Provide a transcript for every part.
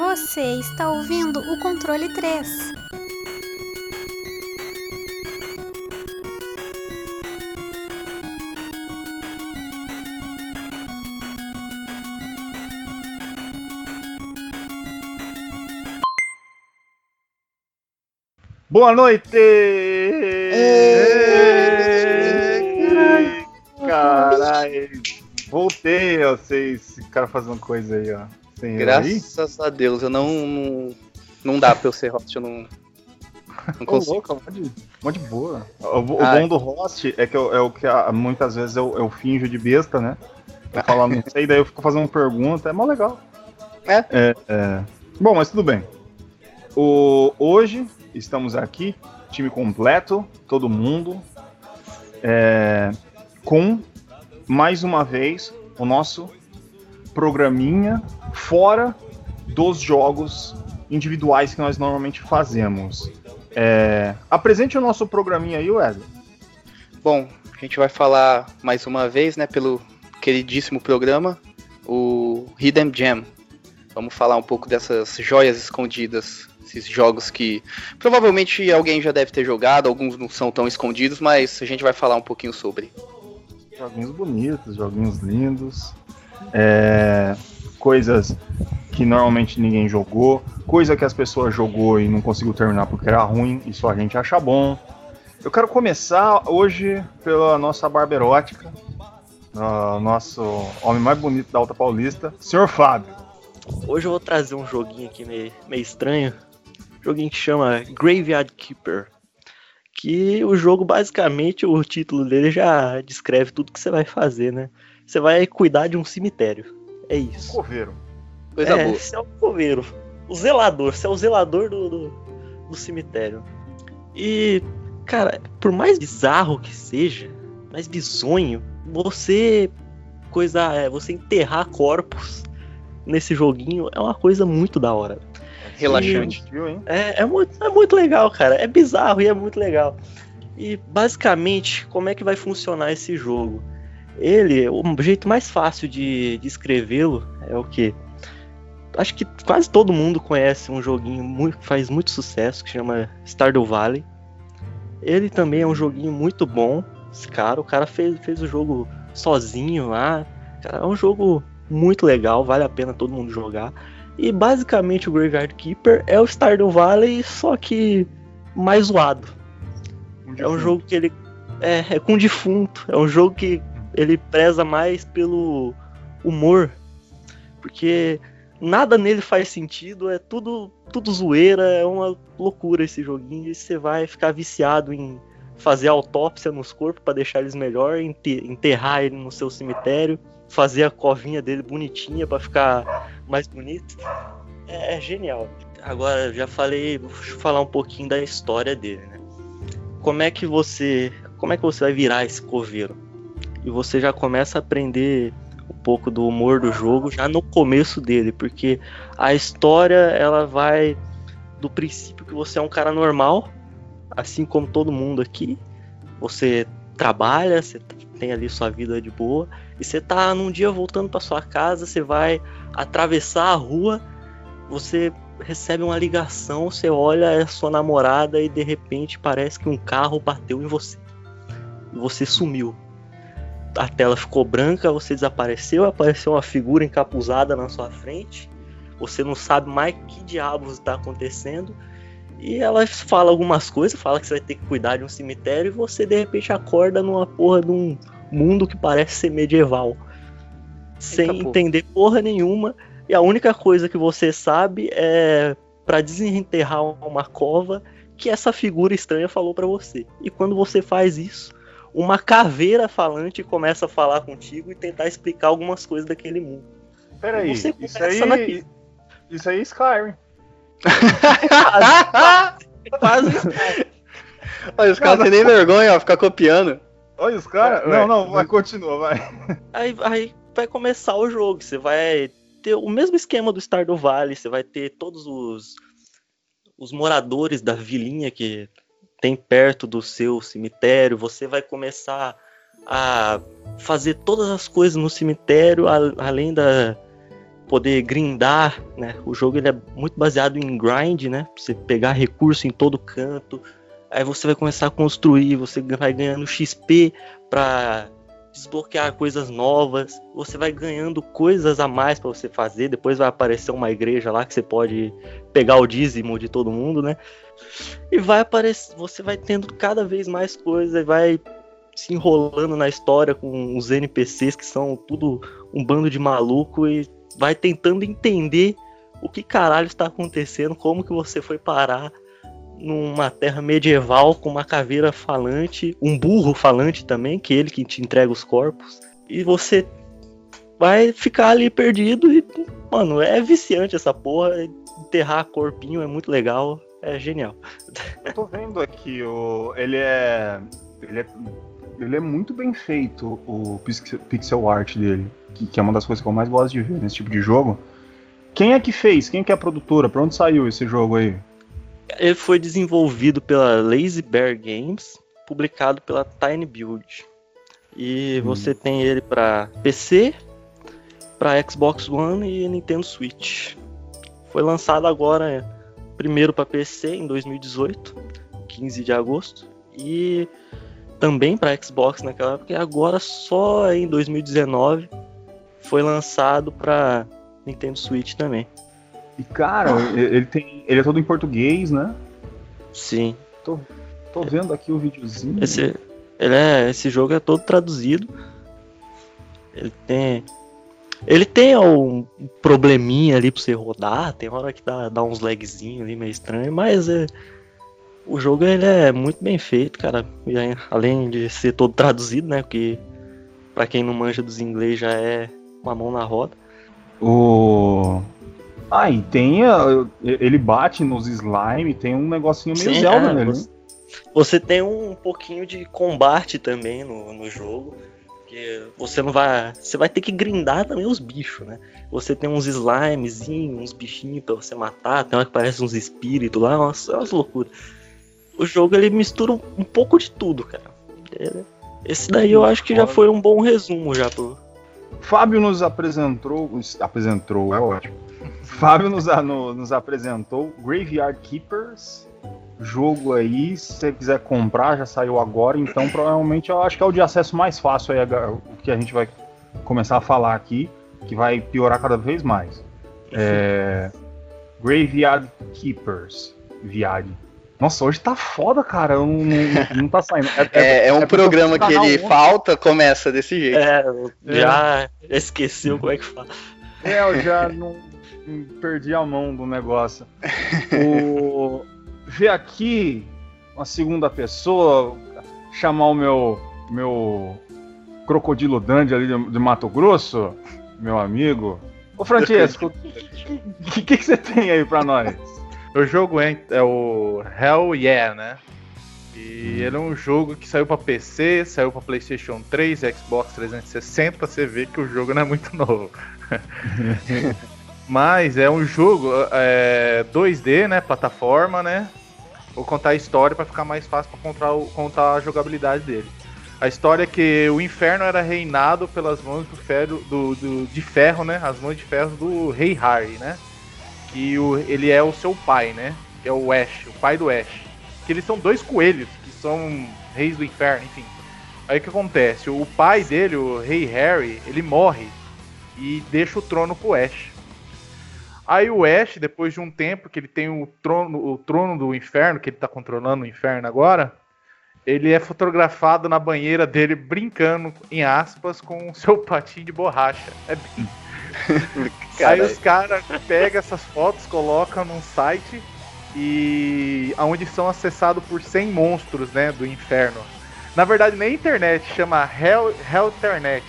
Você está ouvindo o controle 3. Boa noite! Caralho! Voltei, ó, vocês ficaram fazendo coisa aí, ó. Aí. Graças a Deus, eu não, não. Não dá pra eu ser host, eu não. Não Ô, consigo. louco, mó de, mó de boa. O, o Ai. bom do host é que eu- é o que ah, muitas vezes eu, eu finjo de besta, né? Eu falo, não sei, daí eu fico fazendo pergunta, é mó legal. É? é. Bom, mas tudo bem. O, hoje estamos aqui, time completo, todo mundo, é, com mais uma vez o nosso programinha fora dos jogos individuais que nós normalmente fazemos. É, apresente o nosso programinha aí, Wesley. Bom, a gente vai falar mais uma vez, né, pelo queridíssimo programa, o Hidden Gem. Vamos falar um pouco dessas joias escondidas, esses jogos que provavelmente alguém já deve ter jogado, alguns não são tão escondidos, mas a gente vai falar um pouquinho sobre. Joguinhos bonitos, joguinhos lindos, é, coisas que normalmente ninguém jogou, coisa que as pessoas jogou e não conseguiu terminar porque era ruim, e só a gente acha bom. Eu quero começar hoje pela nossa barba erótica, o nosso homem mais bonito da Alta Paulista, Sr. Fábio. Hoje eu vou trazer um joguinho aqui meio, meio estranho. Joguinho que chama Graveyard Keeper. Que o jogo, basicamente, o título dele já descreve tudo que você vai fazer, né? Você vai cuidar de um cemitério. É isso. Coveiro. Coisa é, boa. Você é o coveiro. O zelador. Você é o zelador do, do, do cemitério. E, cara, por mais bizarro que seja, mais bizonho, você coisa é você enterrar corpos nesse joguinho é uma coisa muito da hora. Relaxante. Viu, hein? É, é, muito, é muito legal, cara. É bizarro e é muito legal. E basicamente, como é que vai funcionar esse jogo? Ele, o jeito mais fácil de, de escrevê-lo é o que? Acho que quase todo mundo conhece um joguinho muito, que faz muito sucesso que chama Stardew Valley. Ele também é um joguinho muito bom. Esse cara, o cara fez, fez o jogo sozinho lá. Cara, é um jogo muito legal, vale a pena todo mundo jogar. E basicamente o Graveyard Keeper é o Stardew Valley, só que mais zoado. É um jogo que ele é, é com defunto, é um jogo que ele preza mais pelo humor, porque nada nele faz sentido, é tudo tudo zoeira, é uma loucura esse joguinho e você vai ficar viciado em fazer autópsia nos corpos para deixar eles melhor, ente- enterrar ele no seu cemitério, fazer a covinha dele bonitinha para ficar mais bonito. É, é genial. Agora já falei, vou falar um pouquinho da história dele, né? Como é que você, como é que você vai virar esse coveiro? E você já começa a aprender um pouco do humor do jogo já no começo dele, porque a história ela vai do princípio que você é um cara normal, assim como todo mundo aqui. Você trabalha, você tem ali sua vida de boa, e você tá num dia voltando para sua casa, você vai atravessar a rua, você recebe uma ligação, você olha é sua namorada e de repente parece que um carro bateu em você. E você sumiu. A tela ficou branca, você desapareceu, apareceu uma figura encapuzada na sua frente. Você não sabe mais que diabos está acontecendo. E ela fala algumas coisas, fala que você vai ter que cuidar de um cemitério e você de repente acorda numa porra de um mundo que parece ser medieval. Sem Eita, pô. entender porra nenhuma. E a única coisa que você sabe é para desenterrar uma cova que essa figura estranha falou para você. E quando você faz isso, uma caveira falante começa a falar contigo e tentar explicar algumas coisas daquele mundo. Peraí, isso aí. naquilo. Isso aí é Skyrim. Quase. Olha, os caras não têm nem vergonha, ó, ficar copiando. Olha os caras. Não, não, vai, continua, vai. Aí, aí vai começar o jogo. Você vai ter o mesmo esquema do Stardew Valley. Você vai ter todos os, os moradores da vilinha que tem perto do seu cemitério. Você vai começar a fazer todas as coisas no cemitério, além da, poder grindar, né? O jogo ele é muito baseado em grind, né? Você pegar recurso em todo canto. Aí você vai começar a construir, você vai ganhando XP para desbloquear coisas novas, você vai ganhando coisas a mais para você fazer, depois vai aparecer uma igreja lá que você pode pegar o dízimo de todo mundo, né? E vai aparecer, você vai tendo cada vez mais coisas, e vai se enrolando na história com os NPCs que são tudo um bando de maluco e vai tentando entender o que caralho está acontecendo, como que você foi parar numa terra medieval com uma caveira falante, um burro falante também, que é ele que te entrega os corpos, e você vai ficar ali perdido e, mano, é viciante essa porra, enterrar corpinho é muito legal, é genial. Eu tô vendo aqui, o, ele é, ele é ele é muito bem feito, o pixel art dele, que, que, é uma das coisas que eu mais gosto de ver nesse tipo de jogo. Quem é que fez? Quem é que é a produtora? Pra onde saiu esse jogo aí? Ele foi desenvolvido pela Lazy Bear Games, publicado pela Tiny Build. E hum. você tem ele para PC, para Xbox One e Nintendo Switch. Foi lançado agora primeiro para PC em 2018, 15 de agosto, e também para Xbox naquela época, e agora só em 2019 foi lançado para Nintendo Switch também. E cara, ele tem. Ele é todo em português, né? Sim. Tô, tô vendo aqui o videozinho. Esse, ele é, esse jogo é todo traduzido. Ele tem. Ele tem um probleminha ali pra você rodar, tem hora que dá, dá uns lagzinhos ali meio estranho, mas é, o jogo ele é muito bem feito, cara. E além de ser todo traduzido, né? Porque para quem não manja dos inglês já é uma mão na roda. O ah, e tem. A, ele bate nos slime, tem um negocinho meio Sim, Zelda é, nele. Você, você, tem um pouquinho de combate também no, no jogo. Que você não vai. Você vai ter que grindar também os bichos, né? Você tem uns slimezinhos, uns bichinhos pra você matar, tem uma que parece uns espíritos lá, umas, umas loucuras. O jogo ele mistura um, um pouco de tudo, cara. Esse daí eu acho que já foi um bom resumo já pro. Fábio nos apresentou. Apresentou, é ótimo Fábio nos, nos apresentou Graveyard Keepers, jogo aí, se você quiser comprar, já saiu agora, então provavelmente eu acho que é o de acesso mais fácil aí, o que a gente vai começar a falar aqui, que vai piorar cada vez mais. É, Graveyard Keepers, Viad. Nossa, hoje tá foda, cara. Não, não, não tá saindo. É, é, é um é programa que ele falta, começa desse jeito. É, já esqueceu como é que fala. É, eu já não perdi a mão do negócio. O... Ver aqui uma segunda pessoa chamar o meu meu crocodilo dandy ali de, de Mato Grosso, meu amigo. Ô Francesco, o que, que, que, você tem aí pra nós? O jogo é, é o Hell Yeah, né? E hum. ele é um jogo que saiu para PC, saiu para PlayStation 3, Xbox 360. Você vê que o jogo não é muito novo. Mas é um jogo é, 2D, né? Plataforma, né? Vou contar a história para ficar mais fácil para contar, contar a jogabilidade dele. A história é que o inferno era reinado pelas mãos do ferro, do, do, de ferro, né? As mãos de ferro do rei Harry, né? Que o, ele é o seu pai, né? Que é o Ash, o pai do Ash. Que eles são dois coelhos, que são reis do inferno, enfim. Aí o que acontece? O pai dele, o rei Harry, ele morre e deixa o trono pro Ash. Aí o Ash, depois de um tempo que ele tem o trono, o trono do inferno, que ele tá controlando o inferno agora, ele é fotografado na banheira dele brincando, em aspas, com o seu patinho de borracha. É bem... Aí os caras pegam essas fotos, colocam num site e aonde são acessados por 100 monstros, né, do inferno. Na verdade, nem internet, chama Hell, Hellternet.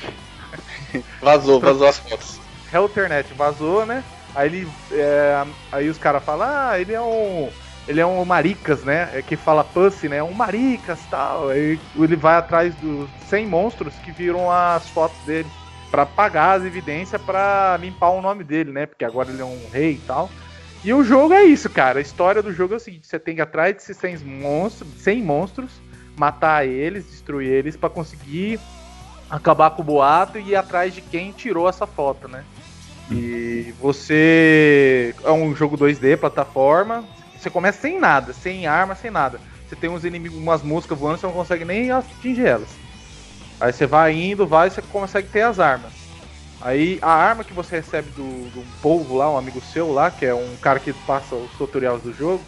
Vazou, vazou as fotos. Hellternet vazou, né? Aí ele. É, aí os caras falam, ah, ele é um. Ele é um maricas, né? É que fala pussy, né? Um maricas tal. Aí ele vai atrás dos 100 monstros que viram as fotos dele. para pagar as evidências para limpar o nome dele, né? Porque agora ele é um rei e tal. E o jogo é isso, cara. A história do jogo é o seguinte: você tem que ir atrás desses 100 monstros, 100 monstros matar eles, destruir eles para conseguir acabar com o boato e ir atrás de quem tirou essa foto, né? E você. É um jogo 2D, plataforma. Você começa sem nada, sem arma, sem nada. Você tem uns inimigos, umas moscas voando, você não consegue nem atingir elas. Aí você vai indo, vai e você consegue ter as armas. Aí a arma que você recebe do, do povo lá, um amigo seu lá, que é um cara que passa os tutoriais do jogo,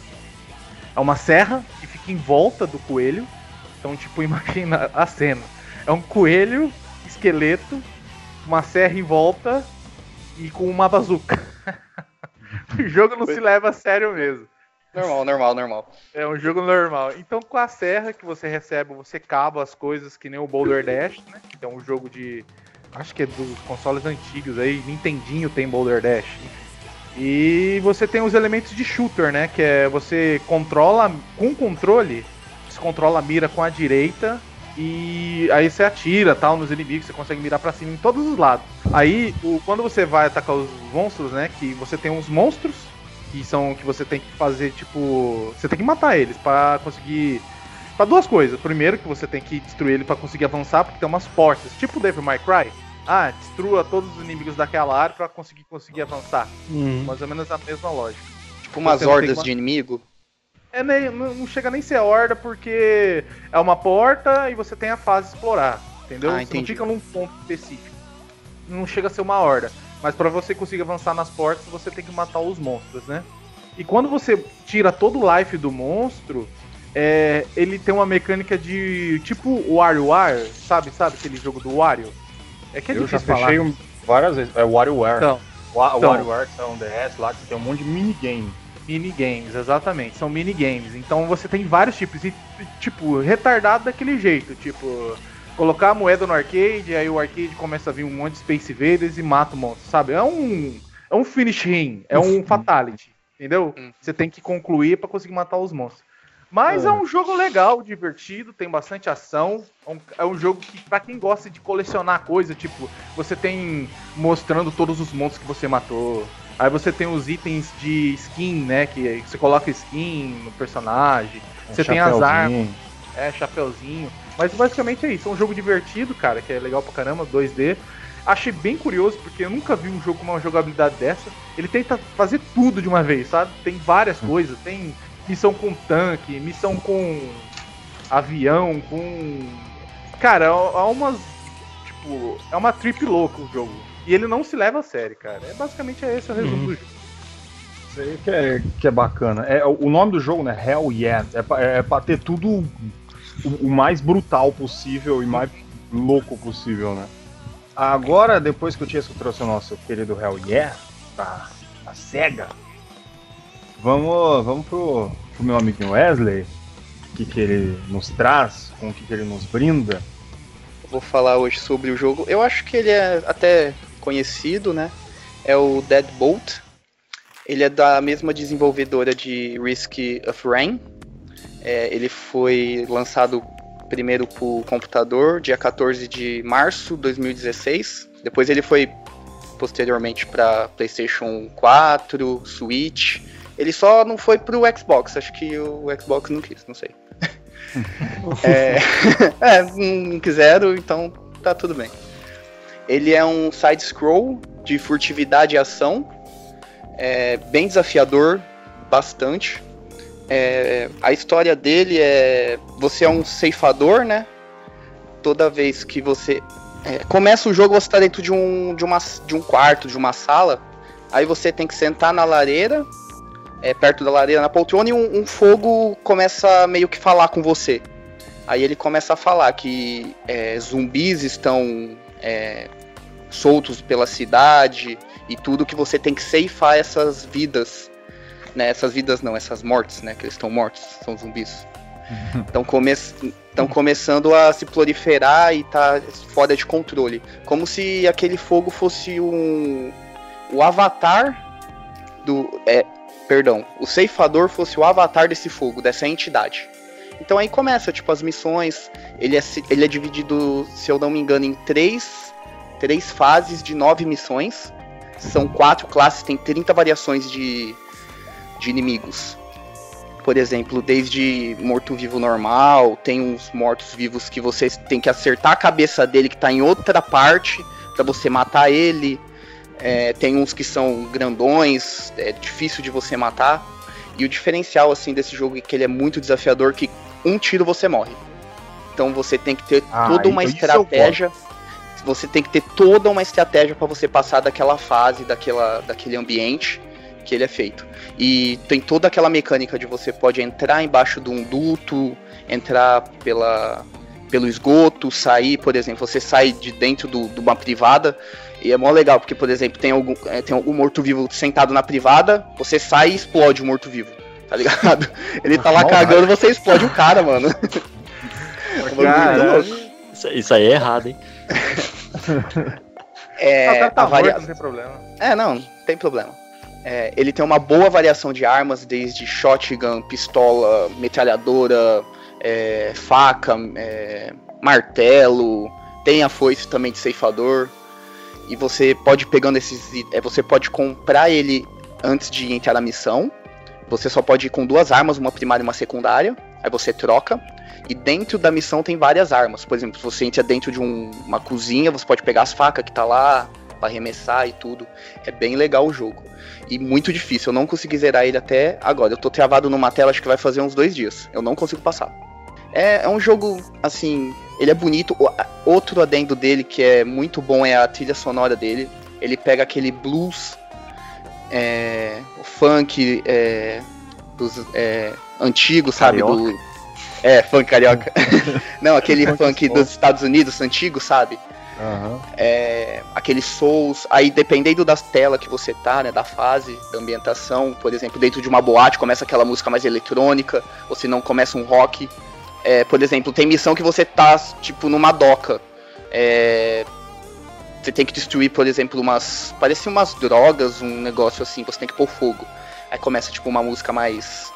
é uma serra que fica em volta do coelho. Então, tipo, imagina a cena. É um coelho, esqueleto, uma serra em volta e com uma bazuca. o jogo não se leva a sério mesmo. Normal, normal, normal. É um jogo normal. Então, com a serra que você recebe, você cava as coisas que nem o Boulder Dash, né? Que é um jogo de. Acho que é dos consoles antigos aí. Nintendinho tem Boulder Dash. E você tem os elementos de shooter, né? Que é você controla. Com controle, você controla a mira com a direita. E aí você atira tal nos inimigos, você consegue mirar para cima em todos os lados. Aí, o, quando você vai atacar os monstros, né? Que você tem uns monstros que são que você tem que fazer, tipo. Você tem que matar eles para conseguir. Pra duas coisas. Primeiro, que você tem que destruir ele para conseguir avançar, porque tem umas portas, tipo Devil May Cry. Ah, destrua todos os inimigos daquela área para conseguir conseguir avançar. Hum. Mais ou menos a mesma lógica. Tipo umas hordas uma- de inimigo. É, nem- não chega nem a ser horda, porque é uma porta e você tem a fase explorar. Entendeu? Ah, você não fica num ponto específico. Não chega a ser uma horda. Mas para você conseguir avançar nas portas, você tem que matar os monstros, né? E quando você tira todo o life do monstro, é, ele tem uma mecânica de tipo WarioWare, sabe? Sabe aquele jogo do Wario? É que é Eu já fechei um- várias vezes. É WarioWare. Então, Wa- então. WarioWare, que é um DS lá, que tem um monte de minigame. Minigames, exatamente. São minigames. Então você tem vários tipos. E, tipo, retardado daquele jeito. Tipo, colocar a moeda no arcade, aí o arcade começa a vir um monte de Space Invaders e mata o monstro, sabe? É um. É um finish ring, é um fatality. Entendeu? Você tem que concluir pra conseguir matar os monstros. Mas é. É. um jogo legal, divertido, tem bastante ação. É um, é um jogo que, pra quem gosta de colecionar coisa, tipo, você tem mostrando todos os monstros que você matou. Aí você tem os itens de skin, né? Que você coloca skin no personagem. Um Você tem as armas. É, chapeuzinho. Mas basicamente é isso. É um jogo divertido, cara, que é legal pra caramba, 2D. Achei bem curioso, porque eu nunca vi um jogo com uma jogabilidade dessa. Ele tenta fazer tudo de uma vez, sabe? Tem várias coisas. Tem missão com tanque, missão com avião, com. Cara, há umas. Tipo, é uma trip louca o jogo. E ele não se leva a sério, cara. É basicamente esse o resumo Uhum. do jogo. Isso aí que é, que é bacana. É, o nome do jogo, né? Hell Yeah. É pra, é pra ter tudo o, o mais brutal possível e mais louco possível, né? Agora, depois que o Tiesco trouxe o nosso querido Hell Yeah pra, pra SEGA, vamos, vamos pro, pro meu amiguinho Wesley. O que, que ele nos traz, com o que, que ele nos brinda. Eu Vou falar hoje sobre o jogo. Eu acho que ele é até conhecido, né? É o Deadbolt. Ele é da mesma desenvolvedora de Risk of Rain. É, ele foi lançado primeiro por computador, dia 14 de março de 2016. Depois ele foi posteriormente para PlayStation 4, Switch. Ele só não foi pro Xbox, acho que o Xbox não quis, não sei. é, é, não quiseram, então tá tudo bem. Ele é um side-scroll de furtividade e ação, é bem desafiador, bastante. É, a história dele é: você é um ceifador, né? Toda vez que você é, começa o jogo, você está dentro de um, de, uma, de um quarto, de uma sala. Aí você tem que sentar na lareira, é, perto da lareira, na poltrona, e um, um fogo começa meio que falar com você. Aí ele começa a falar que é, zumbis estão é, soltos pela cidade e tudo que você tem que ceifar essas vidas. Né, essas vidas não, essas mortes, né? Que eles estão mortos, são zumbis. Estão come tão começando a se proliferar e tá fora de controle. Como se aquele fogo fosse um. O avatar do. É, perdão, o ceifador fosse o avatar desse fogo, dessa entidade. Então aí começa, tipo, as missões. Ele é, ele é dividido, se eu não me engano, em três, três fases de nove missões. São quatro classes, tem 30 variações de, de inimigos. Por exemplo, desde morto-vivo normal, tem uns mortos-vivos que você tem que acertar a cabeça dele que tá em outra parte pra você matar ele. É, tem uns que são grandões, é difícil de você matar. E o diferencial assim desse jogo é que ele é muito desafiador, que um tiro você morre. Então você tem que ter Ah, toda uma então estratégia. Você tem que ter toda uma estratégia para você passar daquela fase, daquela, daquele ambiente que ele é feito. E tem toda aquela mecânica de você pode entrar embaixo de um duto, entrar pela, pelo esgoto, sair, por exemplo, você sai de dentro do- de uma privada. E é mó legal, porque, por exemplo, tem algum, é, tem algum morto-vivo sentado na privada, você sai e explode o morto-vivo. Tá ligado? Ele tá lá Maldade. cagando, você explode o cara, mano. Louco. Isso, isso aí é errado, hein? É, Ah, cara tá a varia- morto, não tem problema. É, não, não tem problema. É, ele tem uma boa variação de armas, desde shotgun, pistola, metralhadora, é, faca, é, martelo, tem a foice também de ceifador. E você pode pegando esses. é, você pode comprar ele antes de entrar na missão. Você só pode ir com duas armas, uma primária e uma secundária. Aí você troca. E dentro da missão tem várias armas. Por exemplo, se você entra dentro de um- uma cozinha, você pode pegar as facas que tá lá pra arremessar e tudo. É bem legal o jogo. E muito difícil. Eu não consegui zerar ele até agora. Eu tô travado numa tela, acho que vai fazer uns dois dias. Eu não consigo passar. É, é um jogo, assim, ele é bonito. Outro adendo dele que é muito bom é a trilha sonora dele. Ele pega aquele blues, é, o funk é, dos é, antigos, sabe? Do, é, funk carioca. não, aquele Funk dos Estados Unidos antigo, sabe? Aham. é, aqueles souls, aí dependendo das telas que você tá, né, da fase, da ambientação, por exemplo, dentro de uma boate começa aquela música mais eletrônica, ou se não começa um rock. É, por exemplo, tem missão que você tá, tipo, numa doca. É, você tem que destruir, por exemplo, umas. Parecia umas drogas, um negócio assim, você tem que pôr fogo. Aí começa, tipo, uma música mais.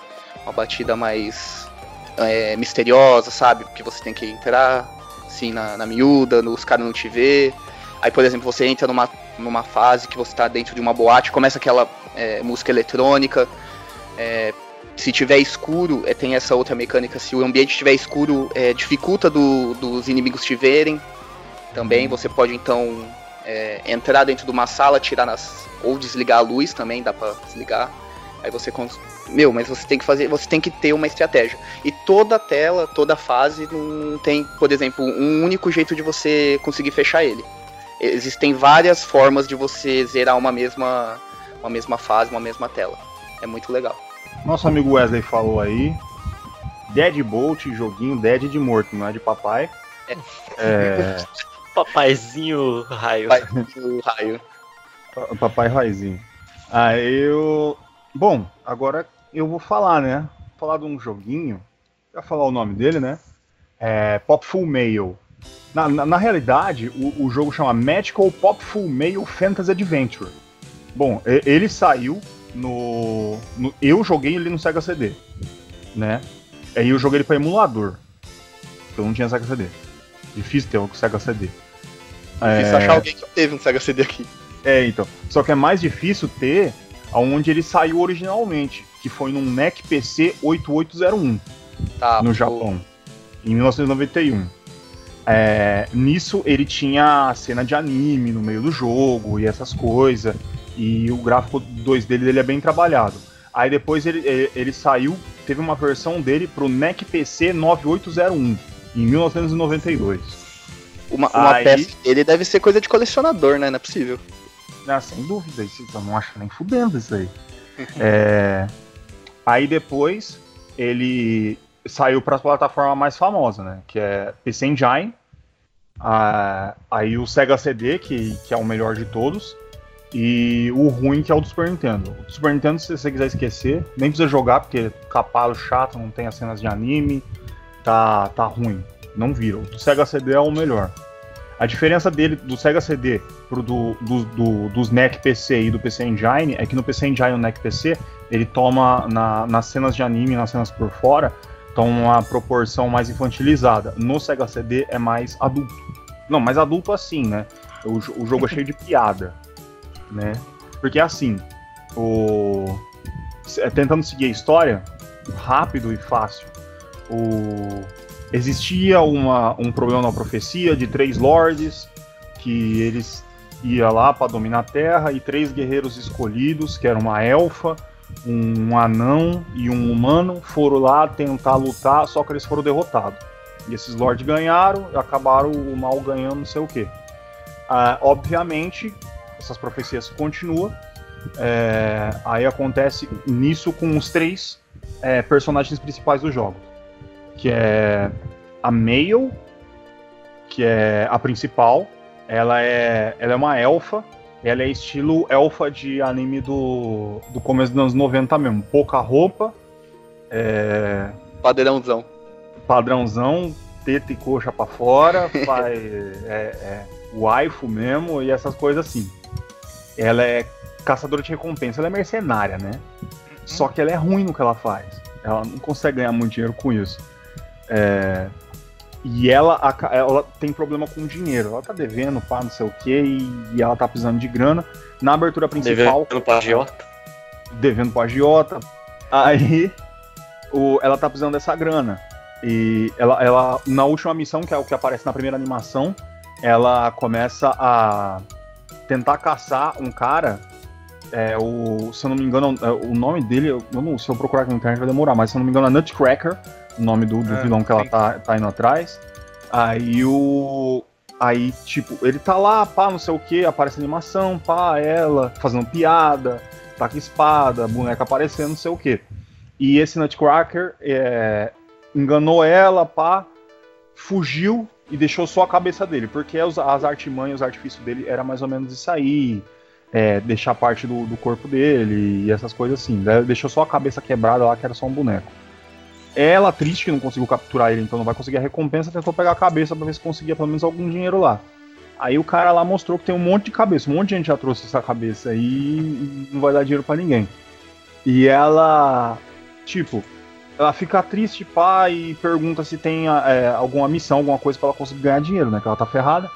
Uma batida mais. é, misteriosa, sabe? Porque você tem que entrar assim, na, na miúda, os caras não te vê. Aí, por exemplo, você entra numa, numa fase que você tá dentro de uma boate, começa aquela é, música eletrônica. É, se tiver escuro, é, tem essa outra mecânica, se o ambiente estiver escuro, é, dificulta do- dos inimigos te verem. Também você pode então é, entrar dentro de uma sala, tirar nas. ou desligar a luz também, dá pra desligar. Aí você cons... Meu, mas você tem que fazer. Você tem que ter uma estratégia. E toda tela, toda fase não tem, por exemplo, um único jeito de você conseguir fechar ele. Existem várias formas de você zerar uma mesma, uma mesma fase, uma mesma tela. É muito legal. Nosso amigo Wesley falou aí. Deadbolt, joguinho Dead de morto, não é de papai. É, Papaizinho raio. Vai, o raio. pa- papai Raizinho. Ah, eu. Bom, agora eu vou falar, né? Falar de um joguinho. Já falar o nome dele, né? É Popful Mail. Na, na, na realidade, o, o jogo chama Magical Popful Mail Fantasy Adventure. Bom, e- ele saiu no, no- Eu joguei ele no Sega CD, né? Aí eu joguei ele pra emulador. Porque eu não tinha Sega CD. Difícil ter um Sega CD. Difícil achar alguém que teve um Sega CD aqui. É, então. Só que é mais difícil ter aonde ele saiu originalmente, que foi num NEC PC 8801 Tá, no o- Japão, em 1991. É, nisso ele tinha cena de anime no meio do jogo e essas coisas, e o gráfico 2 dele, dele é bem trabalhado. Aí depois ele, ele, ele saiu, teve uma versão dele pro NEC PC 9801 em 1992. Uma, uma Aí- peça dele deve ser coisa de colecionador, né? Não é possível. Ah, sem dúvida, isso eu não acho nem fudendo isso aí. É, Aí depois ele saiu para as plataformas mais famosas, né? Que é PC Engine, ah, aí o Sega CD, que, que é o melhor de todos, e o ruim que é o do Super Nintendo. O Super Nintendo, se você quiser esquecer, nem precisa jogar, porque capado chato, não tem as cenas de anime, tá, tá ruim. Não vira. O do Sega CD é o melhor. A diferença dele do Sega CD pro do, do, do, dos NEC PC e do PC Engine é que no PC Engine e no NEC PC ele toma na, nas cenas de anime, nas cenas por fora, toma uma proporção mais infantilizada. No Sega CD é mais adulto. Não, mais adulto assim, né? O, o jogo é cheio de piada, né? Porque assim, o se- tentando seguir a história rápido e fácil. O existia uma, um problema na profecia de três lords que eles ia lá para dominar a Terra e três guerreiros escolhidos, que era uma elfa, um anão e um humano, foram lá tentar lutar, só que eles foram derrotados. E esses lords ganharam, acabaram o mal ganhando, não sei o que. Ah, obviamente, essas profecias continuam. É, aí acontece nisso com os três é, personagens principais do jogo, que é a Mail, que é a principal. Ela é, ela é uma elfa. Ela é estilo elfa de anime do, do começo dos anos 90 mesmo. Pouca roupa. É, Padrãozão. padrãozão, teta e coxa pra fora, faz, é, é, waifu mesmo e essas coisas assim. Ela é caçadora de recompensa, ela é mercenária, né? Só que ela é ruim no que ela faz. Ela não consegue ganhar muito dinheiro com isso. É, e ela, ela tem problema com dinheiro. Ela tá devendo, pá, não sei o que, e, e ela tá precisando de grana. Na abertura principal, Devendo pra agiota. devendo pro agiota. Aí o, ela tá precisando dessa grana. E ela, ela, na última missão, que é o que aparece na primeira animação, ela começa a tentar caçar um cara. É, o, se eu não me engano, é, o nome dele, eu não, se eu procurar aqui na internet vai demorar, mas se eu não me engano é Nutcracker, o nome do, do É, vilão que ela sim. tá, tá indo atrás. Aí o. Aí, tipo, ele tá lá, pá, não sei o que, aparece animação, pá, ela fazendo piada, tá com espada, boneca aparecendo, não sei o que. E esse Nutcracker é, enganou ela, pá, fugiu e deixou só a cabeça dele, porque as, as artimanhas, os artifícios dele era mais ou menos isso aí, é, deixar parte do, do corpo dele e essas coisas assim. né? Deixou só a cabeça quebrada lá, que era só um boneco. Ela, triste que não conseguiu capturar ele, então não vai conseguir a recompensa, tentou pegar a cabeça pra ver se conseguia pelo menos algum dinheiro lá. Aí o cara lá mostrou que tem um monte de cabeça, um monte de gente já trouxe essa cabeça e não vai dar dinheiro pra ninguém. E ela, tipo, ela fica triste, pá, e pergunta se tem é, alguma missão, alguma coisa pra ela conseguir ganhar dinheiro, né? Que ela tá ferrada.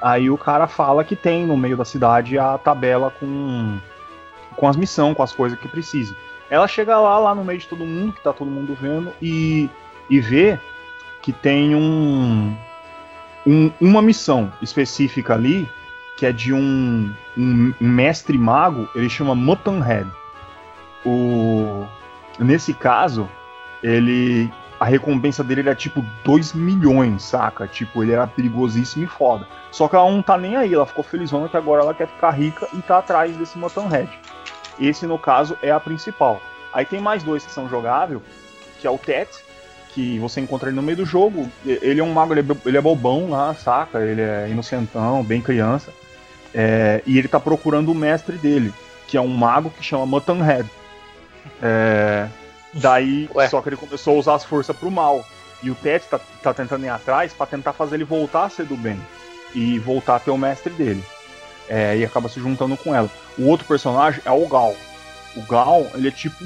Aí o cara fala que tem no meio da cidade a tabela com, com as missões, com as coisas que precisa. Ela chega lá, lá no meio de todo mundo, que tá todo mundo vendo, e, e vê que tem um, um- uma missão específica ali, que é de um, um, um mestre mago, ele chama Muttonhead. O, nesse caso, ele. A recompensa dele era tipo 2 milhões, saca? Tipo, ele era perigosíssimo e foda. Só que ela não tá nem aí, ela ficou felizona que agora ela quer ficar rica e tá atrás desse Muttonhead. Esse, no caso, é a principal. Aí tem mais dois que são jogáveis, que é o Tet, que você encontra ele no meio do jogo. Ele é um mago, ele é, ele é bobão lá, saca? Ele é inocentão, bem criança. É, e ele tá procurando o mestre dele, que é um mago que chama Muttonhead. É, daí, Ué. só que ele começou a usar as forças pro mal. E o Tet tá, tá tentando ir atrás pra tentar fazer ele voltar a ser do bem. E voltar a ter o mestre dele. É, e acaba se juntando com ela. O outro personagem é o Gal. O Gal, ele é tipo.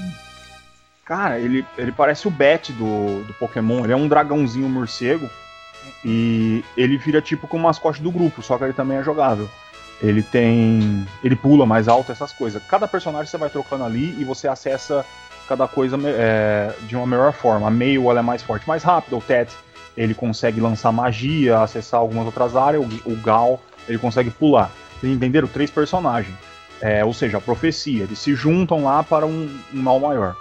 Cara, ele, ele parece o Bet do, do Pokémon. Ele é um dragãozinho morcego. E ele vira tipo como mascote do grupo, só que ele também é jogável. Ele tem. Ele pula mais alto, essas coisas. Cada personagem você vai trocando ali e você acessa cada coisa é, de uma melhor forma. A ela é mais forte, mais rápida. O Tet ele consegue lançar magia, acessar algumas outras áreas. O, o Gal ele consegue pular. Vocês entenderam? Três personagens. É, ou seja, a profecia. Eles se juntam lá para um, um mal maior.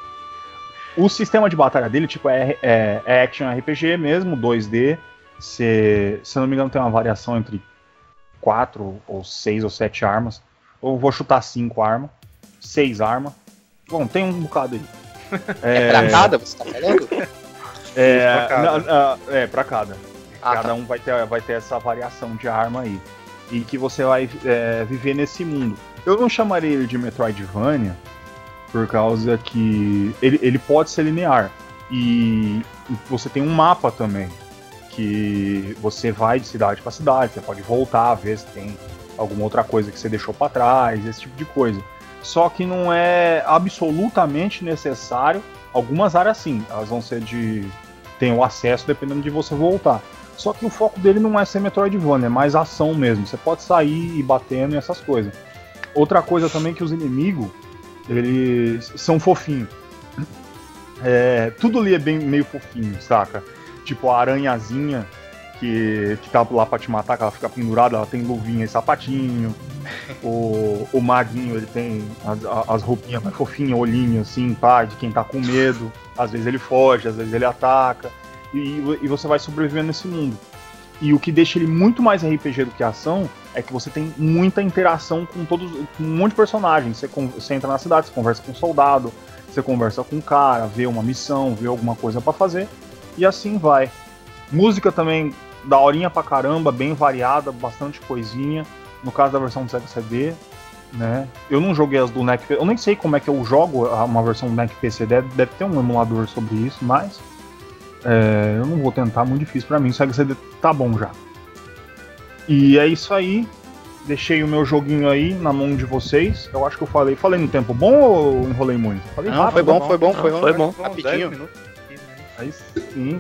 O sistema de batalha dele, tipo, é, é, é action RPG mesmo, 2D. Se, se eu não me engano, tem uma variação entre quatro ou seis ou sete armas. Eu vou chutar cinco armas. Seis armas. Bom, tem um bocado aí. É, pra cada, você tá falando? É, Pra cada. na- na- é, pra cada. Ah, cada tá. um vai ter, vai ter essa variação de arma aí. E que você vai é, viver nesse mundo. Eu não chamaria ele de Metroidvania, por causa que ele, ele pode ser linear. E você tem um mapa também. Que você vai de cidade para cidade, você pode voltar, ver se tem alguma outra coisa que você deixou para trás, esse tipo de coisa. Só que não é absolutamente necessário. Algumas áreas sim, elas vão ser de. tem o acesso dependendo de você voltar. Só que o foco dele não é ser Metroidvania, é mais ação mesmo. Você pode sair e batendo e essas coisas. Outra coisa também é que os inimigos, eles são fofinhos. É, tudo ali é bem meio fofinho, saca? Tipo a aranhazinha que, tá lá pra te matar, que ela fica pendurada, ela tem luvinha e sapatinho. O, o maguinho, ele tem as, as roupinhas mais fofinhas, olhinho assim, pá, de quem tá com medo. Às vezes ele foge, às vezes ele ataca. E, e você vai sobrevivendo nesse mundo. E o que deixa ele muito mais RPG do que ação é que você tem muita interação com todos, com um monte de personagens. Você, você entra na cidade, você conversa com um soldado, você conversa com um cara, vê uma missão, vê alguma coisa para fazer, e assim vai. Música também daorinha pra caramba, bem variada, bastante coisinha. No caso da versão do Sega CD, né? Eu não joguei as do NEC, eu nem sei como é que eu jogo uma versão do NEC PC, deve, deve ter um emulador sobre isso, mas é, eu não vou tentar, muito difícil para mim. O Sega CD tá bom já. E é isso aí. Deixei o meu joguinho aí na mão de vocês. Eu acho que eu falei. Falei no tempo bom ou enrolei muito? Falei não, foi bom, foi bom, foi bom. Foi bom. Rapidinho. Aí sim.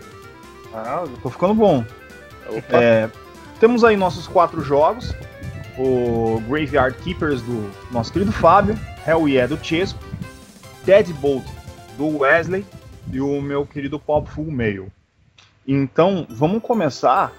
Ah, eu tô ficando bom. É, temos aí nossos quatro jogos. O Graveyard Keepers do nosso querido Fábio. Hell Yeah do Chesco. Deadbolt do Wesley. E o meu querido Pop Full Mail. Então, vamos começar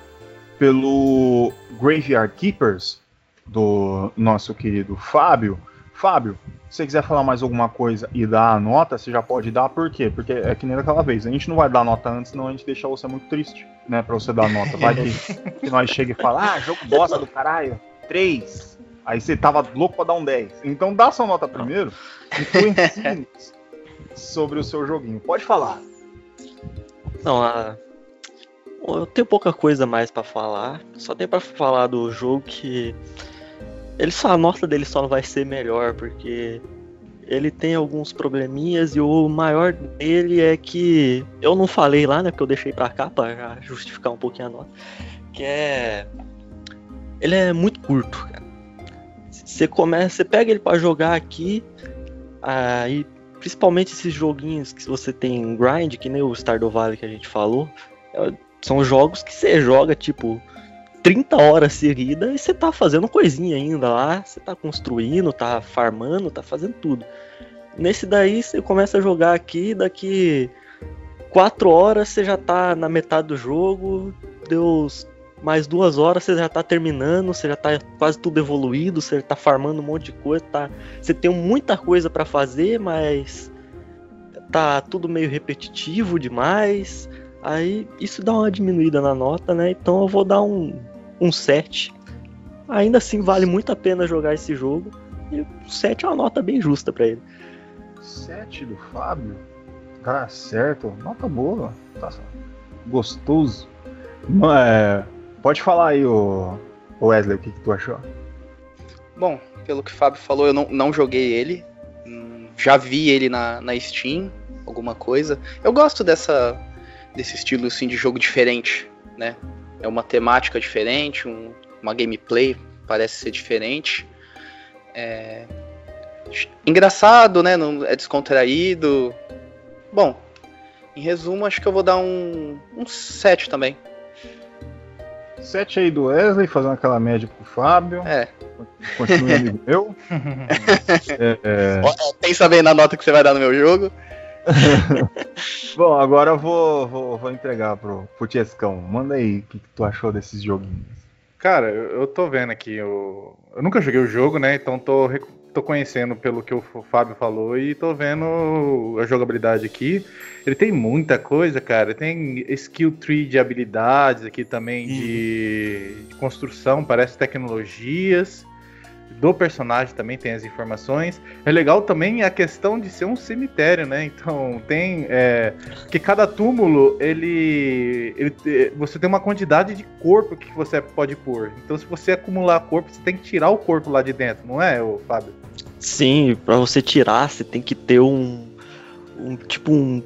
pelo Graveyard Keepers do nosso querido Fábio. Fábio, se você quiser falar mais alguma coisa e dar a nota, você já pode dar, por quê? Porque é que nem daquela vez, a gente não vai dar nota antes, senão a gente deixa você muito triste, né, pra você dar a nota. Vai que, que nós chega e fala, ah, jogo bosta do caralho, 3. Aí você tava louco pra dar um 10. Então dá sua nota primeiro, influencie sobre o seu joguinho. Pode falar. Não, a... eu tenho pouca coisa mais para falar. Só tenho para falar do jogo que ele só a nota dele só não vai ser melhor porque ele tem alguns probleminhas e o maior dele é que eu não falei lá, né, porque eu deixei para cá para justificar um pouquinho a nota, que é ele é muito curto, cara. Você começa, você pega ele para jogar aqui, aí principalmente esses joguinhos que você tem grind, que nem o Stardew Valley que a gente falou, é, são jogos que você joga tipo 30 horas seguidas e você tá fazendo coisinha ainda lá, você tá construindo, tá farmando, tá fazendo tudo. Nesse daí você começa a jogar aqui, daqui 4 horas você já tá na metade do jogo, deu mais duas horas você já tá terminando, você já tá quase tudo evoluído, você tá farmando um monte de coisa, tá, você tem muita coisa para fazer, mas tá tudo meio repetitivo demais. Aí isso dá uma diminuída na nota, né? Então eu vou dar um, um 7. Ainda assim vale muito a pena jogar esse jogo. E o 7 é uma nota bem justa para ele. 7 do Fábio? Tá certo. Nota boa. Tá gostoso. É, pode falar aí, o Wesley, o que, que tu achou? Bom, pelo que o Fábio falou, eu não, não joguei ele. Já vi ele na, na Steam, alguma coisa. Eu gosto dessa desse estilo assim de jogo diferente, né? É uma temática diferente, um, uma gameplay parece ser diferente. É engraçado, né? Não é descontraído. Bom, em resumo, acho que eu vou dar um, um 7 também. 7 aí do Wesley, fazendo aquela média pro Fábio. É. Continue amigo meu. é, é... Pensa bem na nota que você vai dar no meu jogo. Bom, agora eu vou, vou, vou entregar pro, pro Tiescão. Manda aí o que, que, tu achou desses joguinhos. Cara, eu, eu tô vendo aqui. Eu, eu nunca joguei o jogo, né? Então tô, tô conhecendo pelo que o Fábio falou e tô vendo a jogabilidade aqui. Ele tem muita coisa, cara. Tem skill tree de habilidades aqui também, de, de construção, parece tecnologias do personagem também tem as informações. É legal também a questão de ser um cemitério, né? Então tem é, que cada túmulo ele, ele, você tem uma quantidade de corpo que você pode pôr. Então se você acumular corpo, você tem que tirar o corpo lá de dentro, não é, Fábio? Sim, para você tirar, você tem que ter um, um tipo um,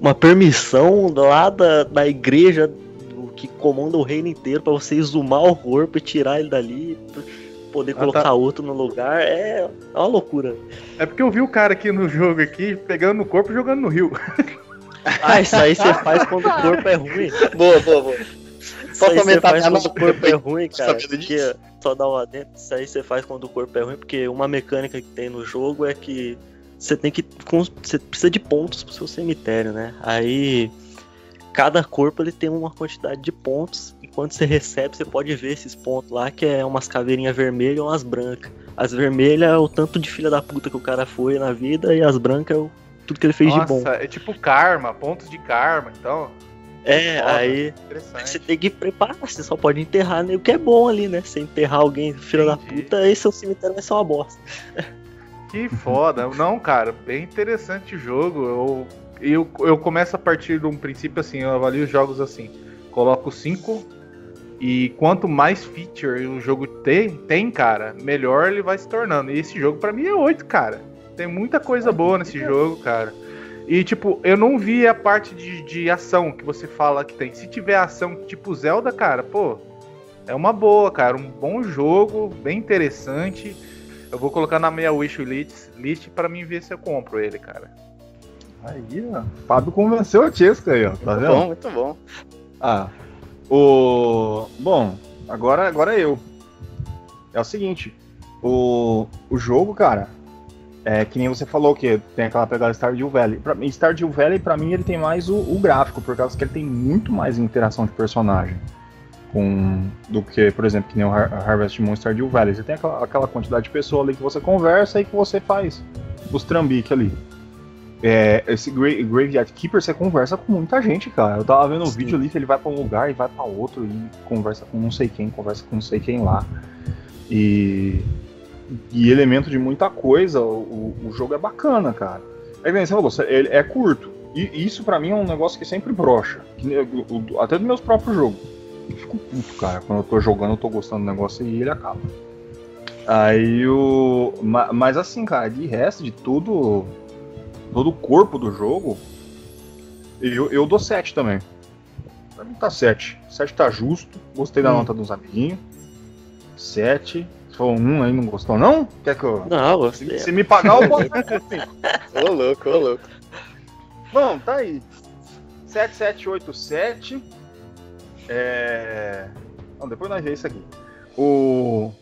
uma permissão lá da, da igreja que comanda o reino inteiro para você exumar o corpo e tirar ele dali poder ah, colocar tá. outro no lugar é uma loucura. É porque eu vi o cara aqui no jogo aqui pegando no corpo e jogando no rio. Ah, isso aí você faz quando o corpo é ruim. Boa, boa, boa. Você faz quando o corpo é ruim, cara. Porque, só dá uma dentro, isso aí você faz quando o corpo é ruim, porque uma mecânica que tem no jogo é que você tem que. Você precisa de pontos pro seu cemitério, né? Aí cada corpo ele tem uma quantidade de pontos quando você recebe, você pode ver esses pontos lá, que é umas caveirinhas vermelhas e umas brancas. As vermelhas é o tanto de filha da puta que o cara foi na vida, e as brancas é o, tudo que ele fez Nossa, de bom. é tipo karma, pontos de karma, então. É, aí você tem que preparar, você só pode enterrar né, o que é bom ali, né? Você enterrar alguém, filha da puta, aí seu cemitério vai ser uma bosta. Que foda. Não, cara, bem interessante o jogo. Eu, eu, eu começo a partir de um princípio assim, eu avalio os jogos assim. Coloco 5 e quanto mais feature o jogo tem, tem, cara, melhor ele vai se tornando. E esse jogo pra mim é 8, cara. Tem muita coisa boa nesse jogo, cara. E tipo, eu não vi a parte de, de ação que você fala que tem. Se tiver ação tipo Zelda, cara, pô, é uma boa, cara. Um bom jogo, bem interessante. Eu vou colocar na minha wish list, list para mim ver se eu compro ele, cara. Aí, ó. Fábio convenceu a Chesca aí, ó. Tá Muito vendo? bom, muito bom. Ah. O. Bom, agora, agora eu. É o seguinte. O, o jogo, cara. É que nem você falou que tem aquela pegada Stardew Valley. Pra Stardew Valley, pra mim, ele tem mais o, o gráfico, por causa que ele tem muito mais interação de personagem. Com, do que, por exemplo, que nem o Har- Harvest Moon Stardew Valley. Você tem aquela, aquela quantidade de pessoa ali que você conversa e que você faz os trambiques ali. É, esse Gra Graveyard Keeper, você conversa com muita gente, cara. Eu tava vendo um Sim. vídeo ali que ele vai pra um lugar e vai pra outro e conversa com não sei quem, conversa com não sei quem lá. E, e elemento de muita coisa, o, o jogo é bacana, cara. É que você falou, ele é curto. E isso pra mim é um negócio que sempre brocha. Até dos meus próprios jogos. Eu fico puto, cara. Quando eu tô jogando, eu tô gostando do negócio e ele acaba. Aí o. ma- Mas assim, cara, de resto, de tudo. Todo o corpo do jogo. Eu, eu dou 7 também. Pra mim tá 7. 7 tá justo. Gostei da Hum. nota dos amiguinhos. 7. Se for um aí, não gostou, não? Quer que eu. Não, Se, você... se me pagar, eu boto. Ô louco, ô louco. Bom, tá aí. 7787. É. Não, depois nós vemos isso aqui. O.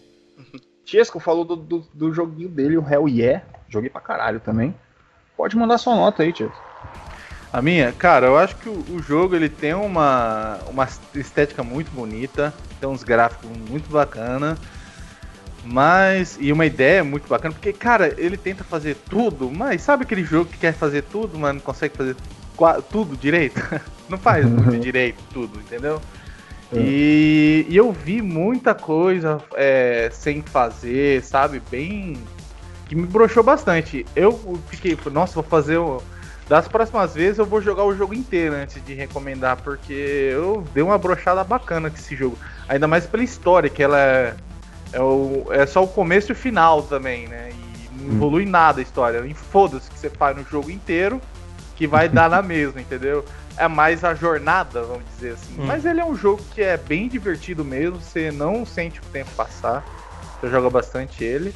Chesco falou do, do, do joguinho dele, o Hell Yeah. Joguei pra caralho também. Pode mandar sua nota aí, Chesco. A minha, cara, eu acho que o, o jogo ele tem uma, uma estética muito bonita, tem uns gráficos muito bacana, mas e uma ideia muito bacana, porque cara, ele tenta fazer tudo, mas sabe aquele jogo que quer fazer tudo, mas não consegue fazer tudo direito? não faz muito direito tudo, entendeu? É. E, e eu vi muita coisa é, sem fazer, sabe, bem que me broxou bastante. Eu fiquei, nossa, vou fazer o das próximas vezes eu vou jogar o jogo inteiro antes de recomendar, porque eu dei uma brochada bacana com esse jogo. Ainda mais pela história, que ela é, é, o- é só o começo e o final também, né? E não evolui nada a história. Foda-se que você faz no jogo inteiro, que vai dar na mesma, entendeu? É mais a jornada, vamos dizer assim. Hum. Mas ele é um jogo que é bem divertido mesmo, você não sente o tempo passar. Você joga bastante ele.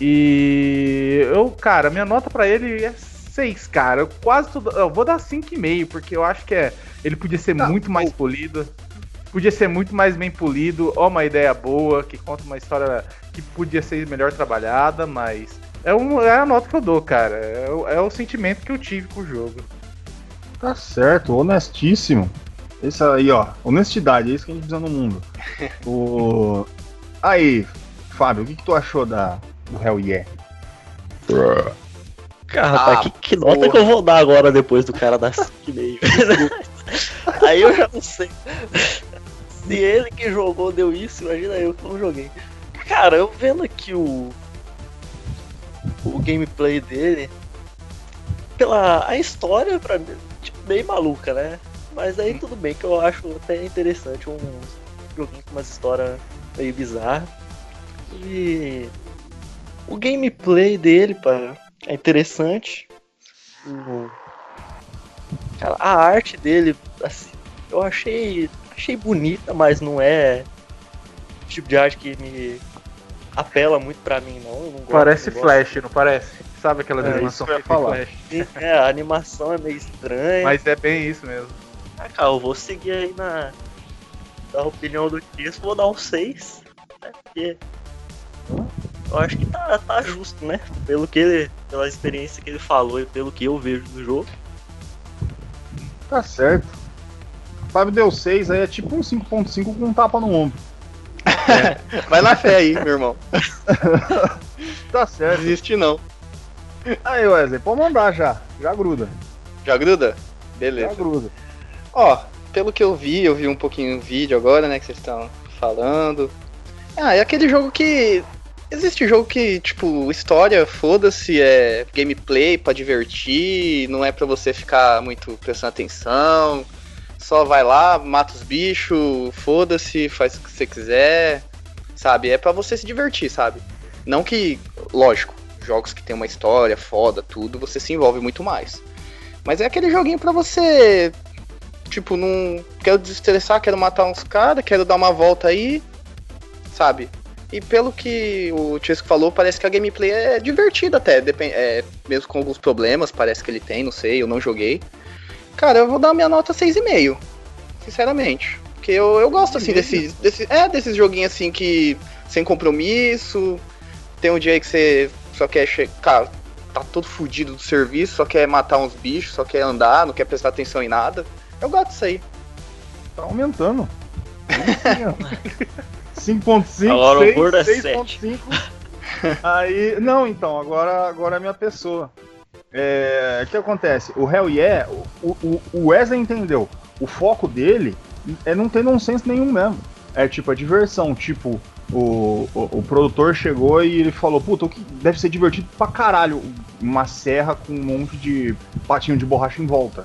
E eu, cara, minha nota pra ele é 6, cara. Eu quase tudo, eu vou dar 5,5, porque eu acho que é, ele podia ser Tá, muito mais polido. Podia ser muito mais bem polido, ó, uma ideia boa, que conta uma história que podia ser melhor trabalhada, mas é, um, é a nota que eu dou, cara. É, o- é o sentimento que eu tive com o jogo. Tá certo, honestíssimo. Isso aí, ó. Honestidade, é isso que a gente precisa no mundo. o... Aí, Fábio, o que, que tu achou da, do Hell Yeah? Cara, Ah, rapaz, que, que nota que eu vou dar agora depois do cara dar 5,5? Aí eu já não sei. Se ele que jogou deu isso, imagina eu que não joguei. Cara, eu vendo aqui o. O gameplay dele. Pela. A história, pra mim, tipo, bem maluca, né? Mas aí tudo bem, que eu acho até interessante um joguinho com umas histórias meio bizarras. E. O gameplay dele, pá, é interessante. Cara, a arte dele, assim, eu achei, achei bonita, mas não é o tipo de arte que me apela muito pra mim, não. Não gosto, Parece não. Flash, não parece? Sabe aquela É, animação que eu ia falar. Flash? É, a animação é meio estranha. Mas é bem isso mesmo. Ah, cara, eu vou seguir aí na, na opinião do Tiesco, vou dar um 6. Né? Porque eu acho que tá, tá justo, né? Pelo que ele, pela experiência que ele falou e pelo que eu vejo do jogo. Tá certo. Five deu 6, aí é tipo um 5.5 com um tapa no ombro. Vai na fé aí, meu irmão. Tá Não certo. desiste não. Aí, Wesley, pode mandar já. Já gruda. Já gruda? Já Beleza. gruda. Ó, pelo que eu vi, eu vi um pouquinho o vídeo agora, né, que vocês estão falando. Ah, é aquele jogo que. Existe jogo que, tipo, história, foda-se, é gameplay pra divertir, não é pra você ficar muito prestando atenção. Só vai lá, mata os bichos, foda-se, faz o que você quiser. Sabe? É pra você se divertir, sabe? Não que, lógico, jogos que tem uma história foda, tudo, você se envolve muito mais. Mas é aquele joguinho pra você Tipo, não quero desestressar, quero matar uns caras, quero dar uma volta aí, sabe? E pelo que o Chesco falou, parece que a gameplay é divertida até, depen- é, mesmo com alguns problemas, parece que ele tem, não sei, eu não joguei. Cara, eu vou dar minha nota 6,5, sinceramente. Porque eu, eu gosto, assim, desse, desse, é, desses joguinhos, assim, que sem compromisso, tem um dia aí que você só quer chegar, tá todo fudido do serviço, só quer matar uns bichos, só quer andar, não quer prestar atenção em nada. Eu gosto disso aí. Tá aumentando. 5.5, Agora o 6, gordo é 6.5. Aí, não, então, agora, agora é minha pessoa. É, o que acontece? O Hell Yeah, o, o, o Wesley entendeu. O foco dele é não ter nonsense nenhum mesmo. É tipo a diversão. Tipo, o, o, o produtor chegou e ele falou: Puta, o que deve ser divertido pra caralho. Uma serra com um monte de patinho de borracha em volta.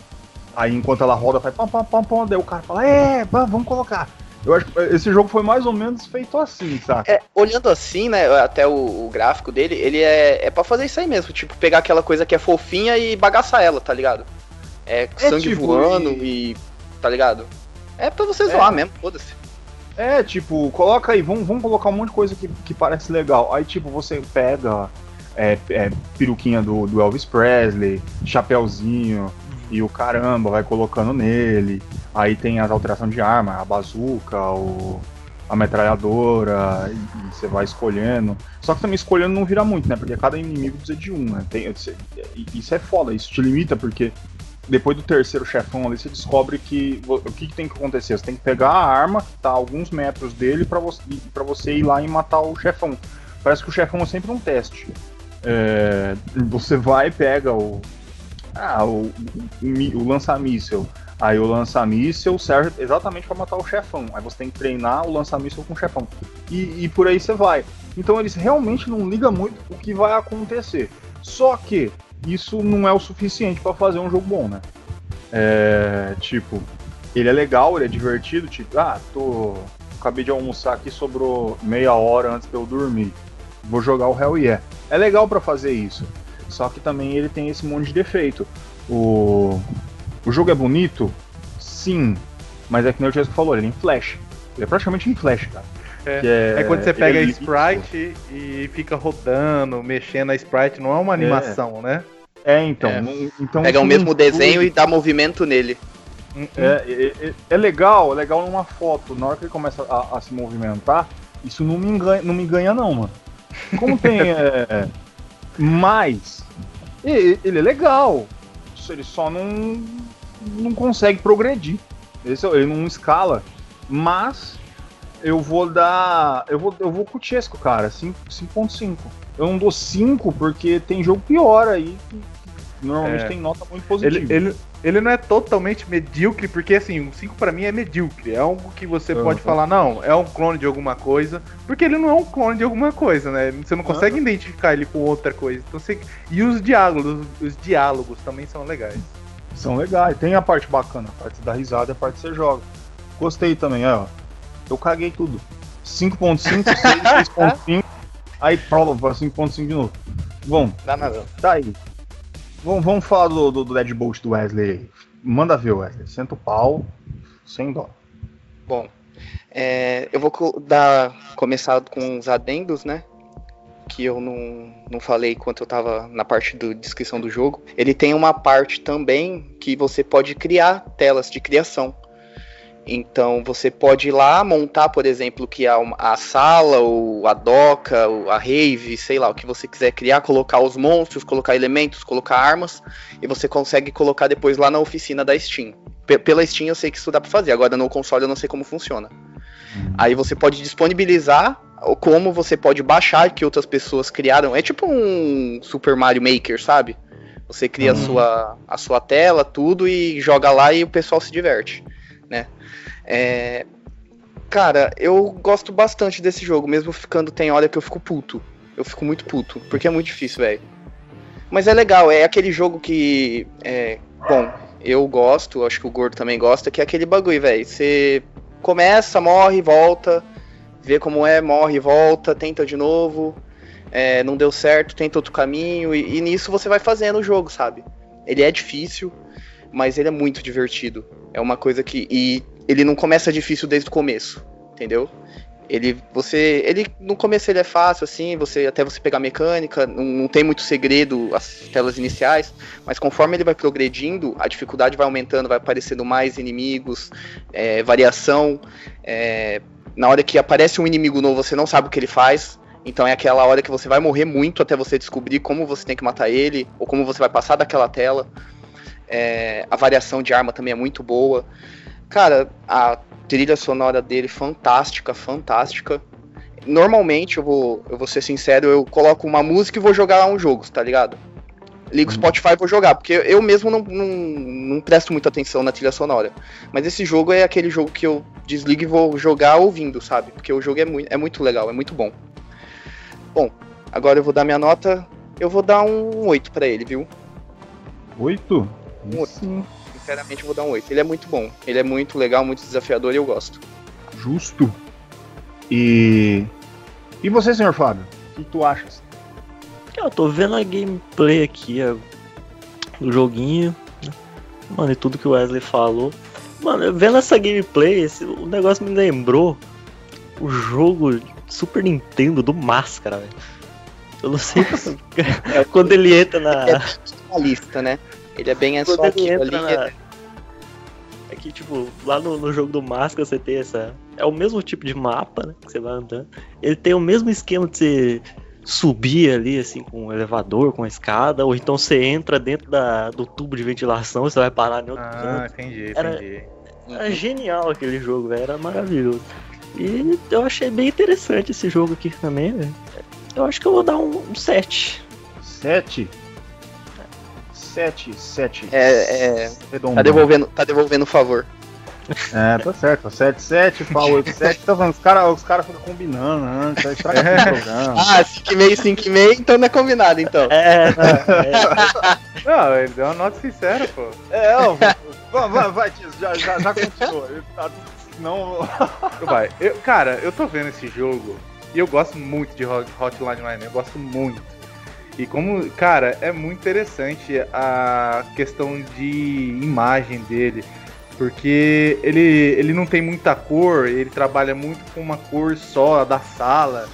Aí enquanto ela roda, faz pam, pam, pam, pam. Daí o cara fala: É, vamos colocar. Eu acho que esse jogo foi mais ou menos feito assim, saca? É, olhando assim, né, até o, o gráfico dele, ele é, é pra fazer isso aí mesmo, tipo, pegar aquela coisa que é fofinha e bagaçar ela, tá ligado? É, sangue tipo, voando e... tá ligado? É pra você zoar mesmo, foda-se. É, tipo, coloca aí, vamos, vamos colocar um monte de coisa que, que parece legal. Aí, tipo, você pega é, é, peruquinha do, do Elvis Presley, chapéuzinho e o caramba, vai colocando nele. Aí tem as alterações de arma, a bazuca, o, a metralhadora, e, você vai escolhendo. Só que também escolhendo não vira muito, né? Porque cada inimigo precisa de um, né? Tem, isso é foda, isso te limita, porque depois do terceiro chefão ali, você descobre que o que, que tem que acontecer? Você tem que pegar a arma que tá a alguns metros dele pra você, você ir lá e matar o chefão. Parece que o chefão é sempre um teste. É, você vai e pega o. Ah, o, o, o lança-míssel. Aí o lança-míssel serve exatamente pra matar o chefão. Aí você tem que treinar o lança-míssel com o chefão. E, e por aí você vai. Então eles realmente não ligam muito o que vai acontecer. Só que isso não é o suficiente pra fazer um jogo bom, né? É, tipo, ele é legal, ele é divertido, tipo, ah, tô. Acabei de almoçar aqui, sobrou meia hora antes de eu dormir. Vou jogar o Hell Yeah. É legal pra fazer isso. Só que também ele tem esse monte de defeito. O, o jogo é bonito? Sim. Mas é que nem o Chesco falou, ele é em flash. Ele é praticamente em flash, cara. É. É, É quando você ele pega é a sprite e fica rodando, mexendo a sprite, não é uma animação, né? É, então. É. não- então Pega o mesmo desenho e dá movimento nele. É, é, é- é legal, é legal numa foto. Na hora que ele começa a, a se movimentar, isso não me ganha, não, me ganha não, mano. Como tem é, mais, ele é legal. Ele só não, não consegue progredir. Ele não escala. Mas eu vou dar. Eu vou, eu vou com o Chesco, cara. 5 5.5. Eu não dou 5 porque tem jogo pior aí. Normalmente É. tem nota muito positiva. Ele, ele, ele não é totalmente medíocre, porque assim, um 5 pra mim é medíocre. É algo que você Uhum. pode falar, não, é um clone de alguma coisa, porque ele não é um clone de alguma coisa, né? Você não consegue identificar ele com outra coisa. Então você... E os diálogos, os diálogos também são legais. São legais, tem a parte bacana, a parte da risada e a parte que você joga. Gostei também, ó. Eu caguei tudo. 5.5, 6, 6.5, aí prova 5.5 de novo. Bom, Dá nada. tá aí. Vamos, falar do, do, do Deadbolt do Wesley. Manda ver, Wesley. Senta o pau, sem dó. Bom, é, eu vou dar começar com os adendos, né? Que eu não, não falei enquanto eu tava na parte da descrição do jogo. Ele tem uma parte também que você pode criar telas de criação. Então você pode ir lá montar, por exemplo, que a, a sala, ou a doca, ou a rave, sei lá, o que você quiser criar, colocar os monstros, colocar elementos, colocar armas, e você consegue colocar depois lá na oficina da Steam. P pela Steam eu sei que isso dá pra fazer, agora no console eu não sei como funciona. Aí você pode disponibilizar ou como você pode baixar que outras pessoas criaram. É tipo um Super Mario Maker, sabe? Você cria a, sua, a sua tela, tudo, e joga lá e o pessoal se diverte, né? É... Cara, eu gosto bastante desse jogo, mesmo ficando tem hora que eu fico puto. Eu fico muito puto, porque é muito difícil, velho. Mas é legal, é aquele jogo que. É, bom, eu gosto, acho que o Gordo também gosta, que é aquele bagulho, velho. Você começa, morre, volta, vê como é, morre, volta, tenta de novo. É, não deu certo, tenta outro caminho, e, e nisso você vai fazendo o jogo, sabe? Ele é difícil, mas ele é muito divertido. É uma coisa que. E ele não começa difícil desde o começo, entendeu? Ele, você, ele no começo ele é fácil assim, você até você pegar mecânica, não, não tem muito segredo as telas iniciais, mas conforme ele vai progredindo, a dificuldade vai aumentando, vai aparecendo mais inimigos, é, variação. É, na hora que aparece um inimigo novo, você não sabe o que ele faz. Então é aquela hora que você vai morrer muito até você descobrir como você tem que matar ele, ou como você vai passar daquela tela. É, a variação de arma também é muito boa. Cara, a trilha sonora dele fantástica, fantástica. Normalmente, eu vou, eu vou ser sincero, eu coloco uma música e vou jogar um jogo, tá ligado? Ligo o Spotify e vou jogar, porque eu mesmo não, não, não presto muita atenção na trilha sonora. Mas esse jogo é aquele jogo que eu desligo e vou jogar ouvindo, sabe? Porque o jogo é muito, é muito legal, é muito bom. Bom, agora eu vou dar minha nota. Eu vou dar um 8 pra ele, viu? Oito? Um oito. Sinceramente, eu vou dar um 8. Ele é muito bom. Ele é muito legal, muito desafiador e eu gosto. Justo. E. E você, senhor Fábio? O que tu achas? Eu tô vendo a gameplay aqui ó, do joguinho. né? Mano, e tudo que o Wesley falou. Mano, vendo essa gameplay, esse- o negócio me lembrou o jogo Super Nintendo do Máscara, velho. Eu não sei É, quando ele entra na. É uma lista, né? Ele é bem é só aquilo entra ali. na- É que, tipo, lá no, no jogo do Máscara você tem essa. É o mesmo tipo de mapa, né? Que você vai andando. Ele tem o mesmo esquema de você subir ali, assim, com um elevador, com a escada, ou então você entra dentro da, do tubo de ventilação, você vai parar em outro Ah, canto. entendi, Era- entendi. Era genial aquele jogo, velho. Era maravilhoso. E eu achei bem interessante esse jogo aqui também, velho. Eu acho que eu vou dar um, um 7. Sete? Sete, sete. É, é, Redondo. tá devolvendo, tá devolvendo o favor. É, tá certo. 7, 7, Pau 8, 7. Tá falando, os caras os cara ficam combinando, né? Tá estraga É. o programa. Ah, 5,5, 5,5, então não é combinado, então. É, não, é, Não, ele deu uma nota sincera, pô. É, ó, vai, vai, vai, Tias, já, já, já continua. Tá- Não. Vai. Eu, cara, eu tô vendo esse jogo e eu gosto muito de Hot- Hotline Miami, eu gosto muito. E como, cara, é muito interessante a questão de imagem dele, porque ele, ele não tem muita cor, ele trabalha muito com uma cor só da sala.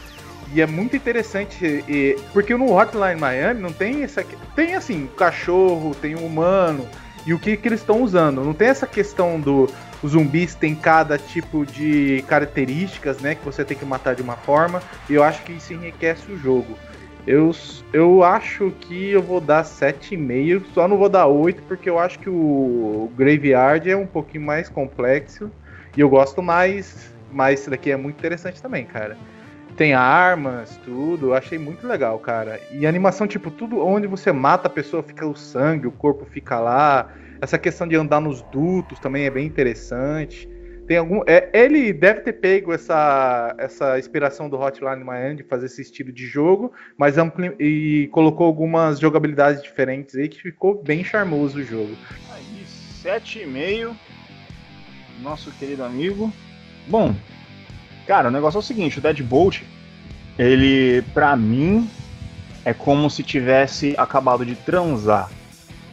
E é muito interessante, e- porque no Hotline Miami não tem essa. Tem assim, cachorro, tem um humano, e o que, que eles estão usando. Não tem essa questão do, os zumbis têm cada tipo de características, né? Que você tem que matar de uma forma. E eu acho que isso enriquece o jogo. Eu, eu acho que eu vou dar 7,5, só não vou dar 8, porque eu acho que o Graveyard é um pouquinho mais complexo. E eu gosto mais. Mas esse daqui é muito interessante também, cara. Tem armas, tudo, eu achei muito legal, cara. E animação, tipo, tudo onde você mata a pessoa fica o sangue, o corpo fica lá. Essa questão de andar nos dutos também é bem interessante. Tem algum. É, ele deve ter pego essa, essa inspiração do Hotline Miami de fazer esse estilo de jogo, mas ampli- e colocou algumas jogabilidades diferentes aí que ficou bem charmoso o jogo. Aí, 7,5. Nosso querido amigo. Bom, cara, o negócio é o seguinte: o Deadbolt, ele, pra mim, é como se tivesse acabado de transar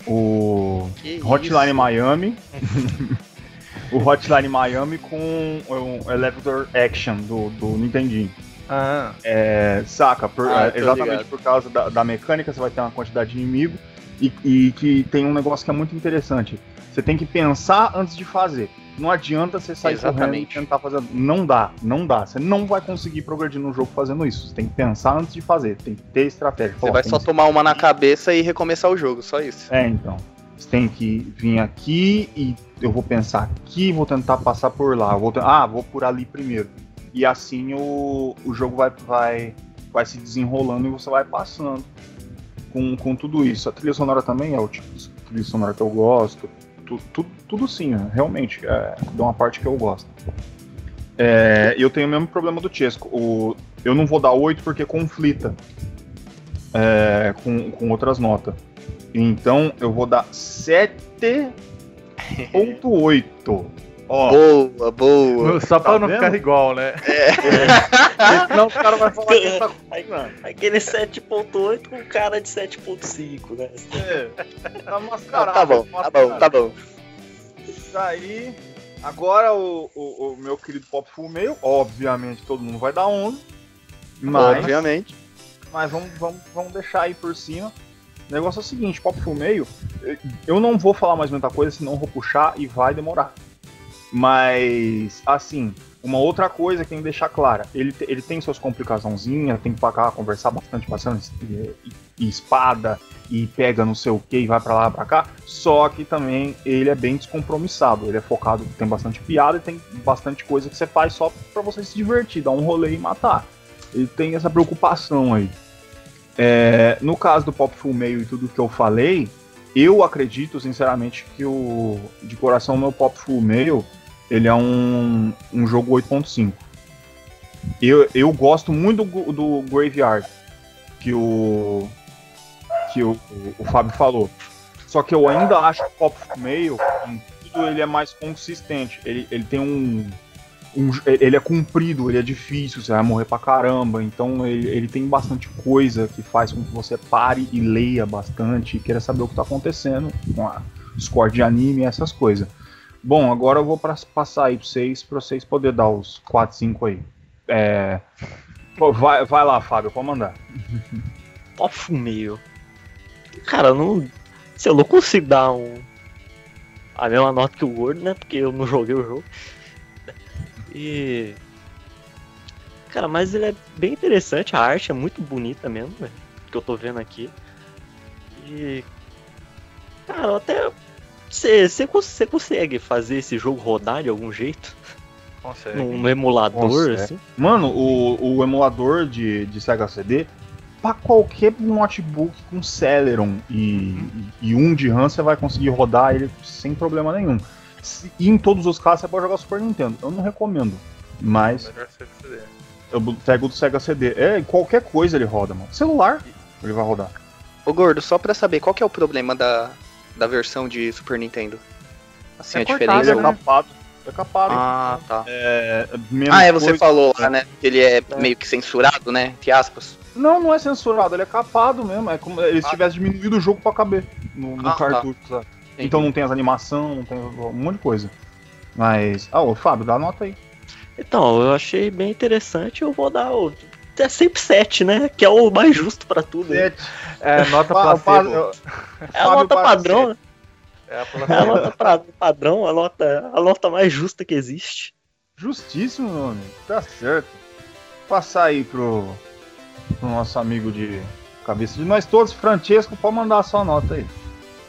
o Que Hotline isso? Miami. o Hotline Miami com o Elevator Action do, do Nintendinho. Ah, É, saca? Por- Ah, é, exatamente ligado. por causa da, da mecânica, você vai ter uma quantidade de inimigo e, e que tem um negócio que é muito interessante. Você tem que pensar antes de fazer. Não adianta você sair correndo e Exatamente. tentar fazer. Não dá, não dá. Você não vai conseguir progredir no jogo fazendo isso. Você tem que pensar antes de fazer. Tem que ter estratégia. Você Pô, vai só que- tomar uma na cabeça e recomeçar o jogo, só isso. É, então. Você tem que vir aqui e eu vou pensar aqui, vou tentar passar por lá. Vou Ah, vou por ali primeiro. E assim o, o jogo vai, vai, vai se desenrolando e você vai passando com, com tudo isso. A trilha sonora também é o tipo de trilha sonora que eu gosto. Tu- tu- tudo sim, né? realmente. É, é uma parte que eu gosto. É, eu tenho o mesmo problema do Chesco. O, eu não vou dar 8 porque conflita é, com, com outras notas. Então eu vou dar 7.8. Ó, Boa, boa. Só pra Tá não vendo? ficar igual, né? senão o cara vai falar que tá Aquele 7.8 com cara de 7.5, né? tá Não, mascarado. tá bom, tá bom, tá bom. Isso aí. Agora o, o, o meu querido Pop Full Meio, obviamente todo mundo vai dar 11. Mas, Obviamente. mas vamos, vamos, vamos deixar aí por cima. O negócio é o seguinte, Pop Full Meio, eu não vou falar mais muita coisa, senão vou puxar e vai demorar. Mas, assim, uma outra coisa que tem que deixar clara, ele, ele tem suas complicaçãozinhas, tem que pagar, conversar bastante, passando e, e espada, e pega não sei o que, e vai pra lá, pra cá, só que também ele é bem descompromissado, ele é focado, tem bastante piada e tem bastante coisa que você faz só pra você se divertir, dar um rolê e matar. Ele tem essa preocupação aí. É, no caso do Pop Full Meio e tudo que eu falei, eu acredito sinceramente que o de coração meu Pop Full Meio ele é um, um jogo 8.5. Eu, eu gosto muito do, do Graveyard que o que o, o Fábio falou. Só que eu ainda acho que o Pop Full Meio em tudo ele é mais consistente. Ele, ele tem um um- ele é comprido, ele é difícil, você vai morrer pra caramba. Então ele, ele tem bastante coisa que faz com que você pare e leia bastante e queira saber o que tá acontecendo com a score de anime e essas coisas. Bom, agora eu vou pra, passar aí pra vocês, pra vocês poderem dar os 4, 5 aí. É, vai, vai lá, Fábio, pode mandar. Pop meio. Cara, não. Se eu não consigo dar um. A mesma nota que o Gordo, né? Porque eu não joguei o jogo. E. Cara, mas ele é bem interessante, a arte é muito bonita mesmo, velho. Que eu tô vendo aqui. E. Cara, eu até. Você consegue fazer esse jogo rodar de algum jeito? Consegue. Num, emulador, Consegue. assim? Mano, o, o emulador de, de Sega CD, pra qualquer notebook com Celeron e, e um de RAM, você vai conseguir rodar ele sem problema nenhum. Se- E em todos os casos você pode jogar Super Nintendo. Eu não recomendo. Mas CD. eu pego do Sega CD. É, qualquer coisa ele roda, mano. Celular, ele vai rodar. Ô Gordo, só pra saber, qual que é o problema da, da versão de Super Nintendo? Assim, É a cortado, Ele diferença. é né? capado. É capado. Ah, tá. É, menos Ah, é, você coisa- falou lá, né? Que ele é meio que censurado, né? Entre aspas. Não, não é censurado, ele é capado mesmo. É como se Ah. tivesse diminuído o jogo pra caber no, no Ah, tá. cartucho, Então não tem as animações, não tem um monte de coisa. Mas. Ah, ô Fábio, dá nota aí. Então, eu achei bem interessante, eu vou dar o. É sempre 7, né? Que é o mais justo pra tudo. né? É, nota Pa- pa- placebo. eu- É a nota padrão, né? É a É a nota pra- padrão, a nota, a nota mais justa que existe. Justíssimo, meu amigo. Tá certo. Passar aí pro, pro nosso amigo de cabeça de nós todos, Francesco, pode mandar a sua nota aí.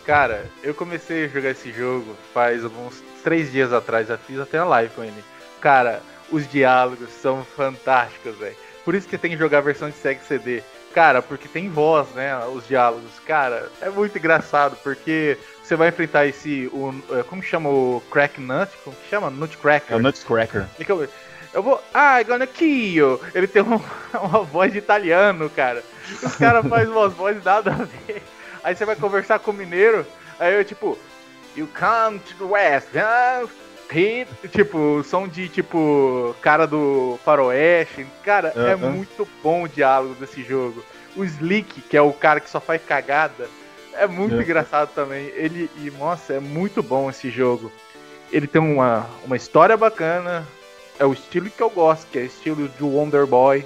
Cara, eu comecei a jogar esse jogo faz uns três dias atrás, já fiz até a live com ele. Cara, os diálogos são fantásticos, velho. Por isso que tem que jogar a versão de Sega CD. Cara, porque tem voz, né? Os diálogos. Cara, é muito engraçado, porque você vai enfrentar esse. O, é, como que chama o Crack Nut? Como que chama? Nutcracker. É o Nutcracker. Que Eu, vou. Ah, gonna kill. Ele tem um- uma voz de italiano, cara. Os caras fazem umas vozes nada a ver. Aí você vai conversar com o mineiro. Aí eu, tipo. You come to the west. huh? He-" Tipo, som de tipo. Cara do Faroeste. Cara, é Aham. muito bom o diálogo desse jogo. O Slick, que é o cara que só faz cagada. É muito Aham. engraçado também. Ele. E, nossa, é muito bom esse jogo. Ele tem uma, uma história bacana. É o estilo que eu gosto, que é o estilo de Wonder Boy.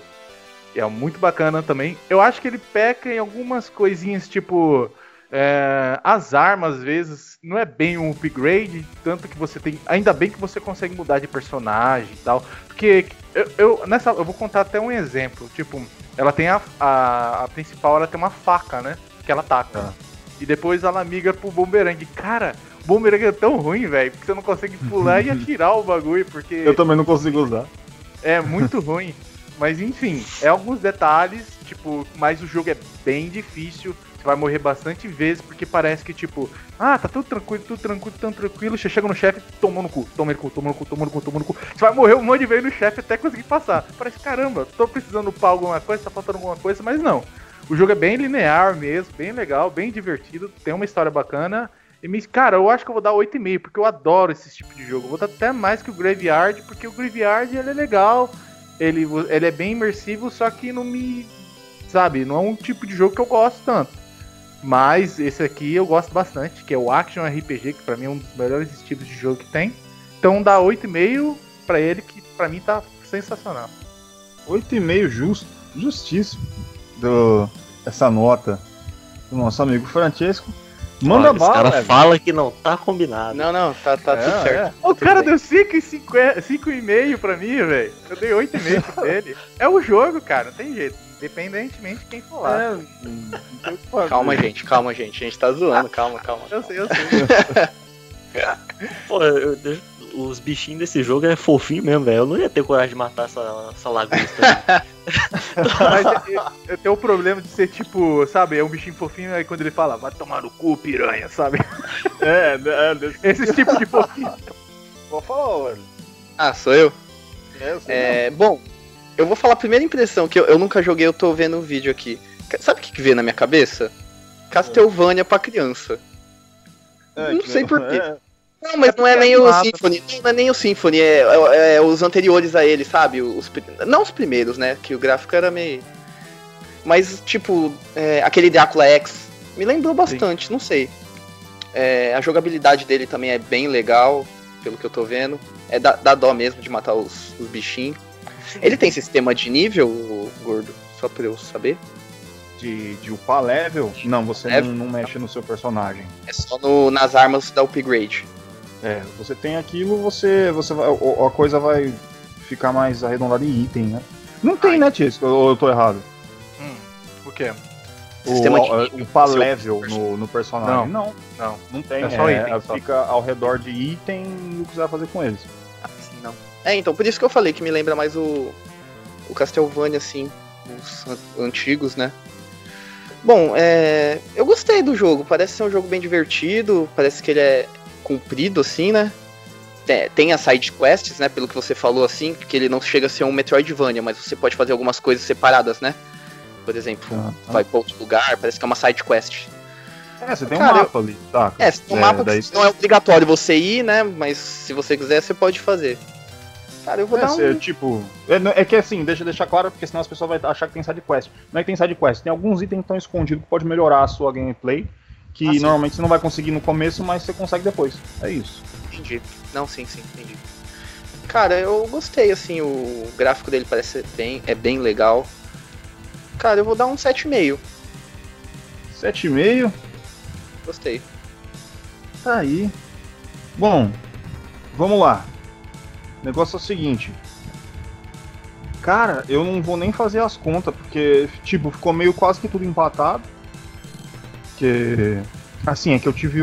É muito bacana também. Eu acho que ele peca em algumas coisinhas, tipo. É, as armas, às vezes, não é bem um upgrade, tanto que você tem. Ainda bem que você consegue mudar de personagem e tal. Porque eu, eu, nessa, eu vou contar até um exemplo. Tipo, ela tem a, a, a principal, ela tem uma faca, né? Que ela ataca. Ah. E depois ela migra pro bumerangue. Cara, o bumerangue é tão ruim, velho, porque você não consegue pular e atirar o bagulho, porque Eu também não consigo usar. é muito ruim. Mas enfim, é alguns detalhes, tipo, mas o jogo é bem difícil. Você vai morrer bastante vezes, porque parece que, tipo, ah, tá tudo tranquilo, tudo tranquilo, tudo tranquilo. Você chega no chefe, tomou no cu, toma no cu, toma no cu, toma no cu, toma no cu. Você vai morrer um monte de vezes no chefe até conseguir passar. Parece, caramba, tô precisando upar alguma coisa, tá faltando alguma coisa, mas não. O jogo é bem linear mesmo, bem legal, bem divertido, tem uma história bacana. E, cara, eu acho que eu vou dar 8,5, porque eu adoro esse tipo de jogo. Eu vou dar até mais que o Graveyard, porque o Graveyard ele é legal, ele, ele é bem imersivo, só que não me. Sabe, não é um tipo de jogo que eu gosto tanto. Mas esse aqui eu gosto bastante, que é o Action RPG, que pra mim é um dos melhores estilos de jogo que tem. Então dá 8,5 pra ele, que pra mim tá sensacional. 8,5 justo, justíssimo. Do, essa nota do nosso amigo Francesco. Manda Olha, bala, Os cara velho. fala que não tá combinado. Não, não, tá, tá tudo É, certo. O Tudo cara bem. deu 5,5 pra mim, velho. Eu dei 8,5 pra ele. É o jogo, cara, não tem jeito. Independentemente de quem for lá. É, não o. Calma, gente, calma, gente. A gente tá zoando, calma, calma. Eu sei, eu sei. Pô, eu- eu- os bichinhos desse jogo é fofinho mesmo, velho. Eu não ia ter coragem de matar essa, essa lagosta. Mas eu, eu tenho o problema de ser tipo, sabe, é um bichinho fofinho, aí quando ele fala, vai tomar no cu, piranha, sabe? É, é, desse... Esse tipo de fofinho. Pode falar, velho. Ah, sou eu? É, eu sei É, bom, eu vou falar a primeira impressão, que eu, eu nunca joguei, eu tô vendo o vídeo aqui. Sabe o que, que veio na minha cabeça? Castlevania pra criança. não. É, não sei por quê. é, Não, mas É não é nem é o animado. Symphony. Não é nem o Symphony, é, é- é os anteriores a ele, sabe? Os, não os primeiros, né? Que o gráfico era meio. Mas, tipo, é, aquele Drácula X me lembrou bastante, não sei. É, a jogabilidade dele também é bem legal, pelo que eu tô vendo. É da, dá dó mesmo de matar os, os bichinhos. Ele tem sistema de nível, gordo? Só pra eu saber. de, de upar level, não, você Level? não, não mexe no seu personagem. É só no- nas armas da upgrade. É, você tem aquilo, você, você vai, o- a coisa vai ficar mais arredondada em item, né? Não tem, Ai. né, Tisco? Ou eu tô errado? Hum, o quê? O, Sistema de o, level no, no personagem. Não, Não. não, tem. É só é, item, só. Fica ao redor de item e o que você vai fazer com eles. Assim, não. É, então, por isso que eu falei que me lembra mais o, o Castlevania, assim, os an- antigos, né? Bom, é, eu gostei do jogo, parece ser um jogo bem divertido, parece que ele é comprido, assim, né? Tem, tem as side quests, né, pelo que você falou, assim, que ele não chega a ser um Metroidvania, mas você pode fazer algumas coisas separadas, né? Por exemplo, Tá. vai pra outro lugar, parece que é uma side quest. É, você tem Cara, um mapa ali, tá? É, no mapa daí não é obrigatório você ir, né? Mas se você quiser, você pode fazer. Cara, eu vou É, dar um. tipo, é, é que assim, deixa eu deixar claro, porque senão as pessoas vão achar que tem side quest. Não é que tem side quest, tem alguns itens que estão escondidos que pode melhorar a sua gameplay, que Ah, normalmente você não vai conseguir no começo, mas você consegue depois. É isso. Entendi. Não, sim, sim, entendi. Cara, eu gostei, assim, o gráfico dele parece bem, é bem legal. Cara, eu vou dar um 7,5. 7,5, Gostei. tá aí. Bom, vamos lá. O negócio é o seguinte. Cara, eu não vou nem fazer as contas, porque, tipo, ficou meio quase que tudo empatado. Que. Assim, é que eu tive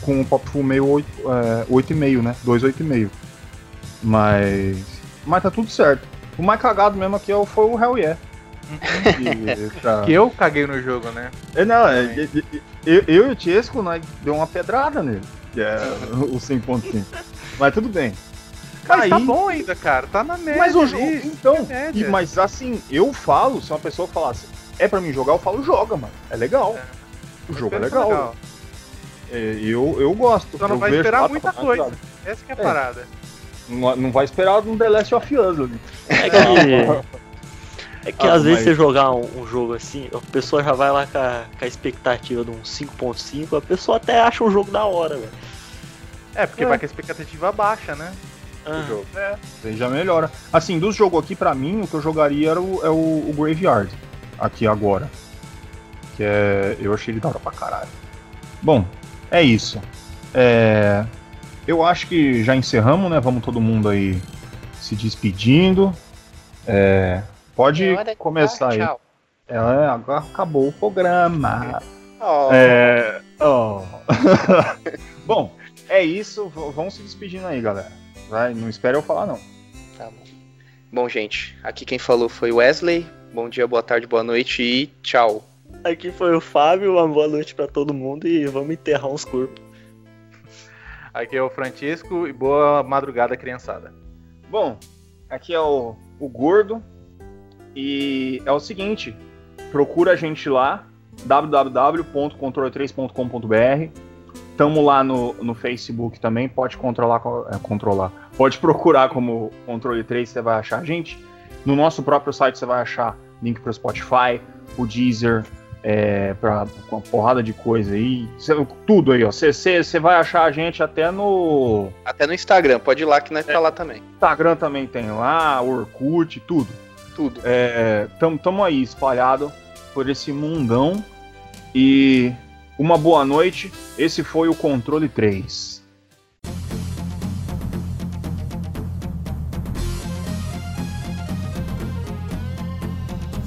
com o Pop Full meio 8, é, 8,5, né? 2,8,5. Mas. Mas tá tudo certo. O mais cagado mesmo aqui é foi o Hell Yeah. Que, tá- Que eu caguei no jogo, né? É, não, é, é, é, eu, eu e o Tiesco, nós deu uma pedrada nele. Que é o 5.5. Mas tudo bem. Mas tá bom ainda, cara. Tá na média. Mas o jogo. Então, média. e- mas assim, eu falo, se uma pessoa falasse, é pra mim jogar, eu falo, joga, mano. É legal. O jogo é Pensa legal. É, eu, eu gosto. Só não eu vai vejo- esperar muita coisa. Essa que é a É. parada. Não, não vai esperar um The Last of Us ali. É que, é que Ah, às vezes mas- você jogar um, um jogo assim, a pessoa já vai lá com a, com a expectativa de um 5.5, a pessoa até acha o jogo da hora, velho. É, porque É. vai com a expectativa baixa, né? Ah, O jogo. É. Aí já melhora. Assim, dos jogos aqui, pra mim, o que eu jogaria era o, é o, o Graveyard. Aqui agora. Que é. Eu achei ele da hora pra caralho. Bom, é isso. É, eu acho que já encerramos, né? Vamos todo mundo aí se despedindo. É, pode É começar aí. Tchau. É, agora acabou o programa. Oh, É, oh. Bom, é isso. V- Vamos se despedindo aí, galera. Vai, não espere eu falar, não. tá bom. Bom, gente, aqui quem falou foi Wesley. Bom dia, boa tarde, boa noite e tchau. Aqui foi o Fábio, uma boa noite pra todo mundo e vamos enterrar uns corpos. Aqui é o Francisco e boa madrugada, criançada. Bom, aqui é o, o Gordo. E é o seguinte: procura a gente lá, www.controle3.com.br. Tamo lá no, no Facebook também, pode controlar, co- é, controlar. Pode procurar como Controle 3, você vai achar a gente. No nosso próprio site você vai achar link para o Spotify, o Deezer, é, para uma porrada de coisa aí. Cê- tudo aí, ó. Você vai achar a gente até no Até no Instagram, pode ir lá que nós tá lá também. Instagram também tem lá, Orkut, tudo. Tudo. É, tamo, tamo aí espalhado por esse mundão. E uma boa noite. Esse foi o Controle 3.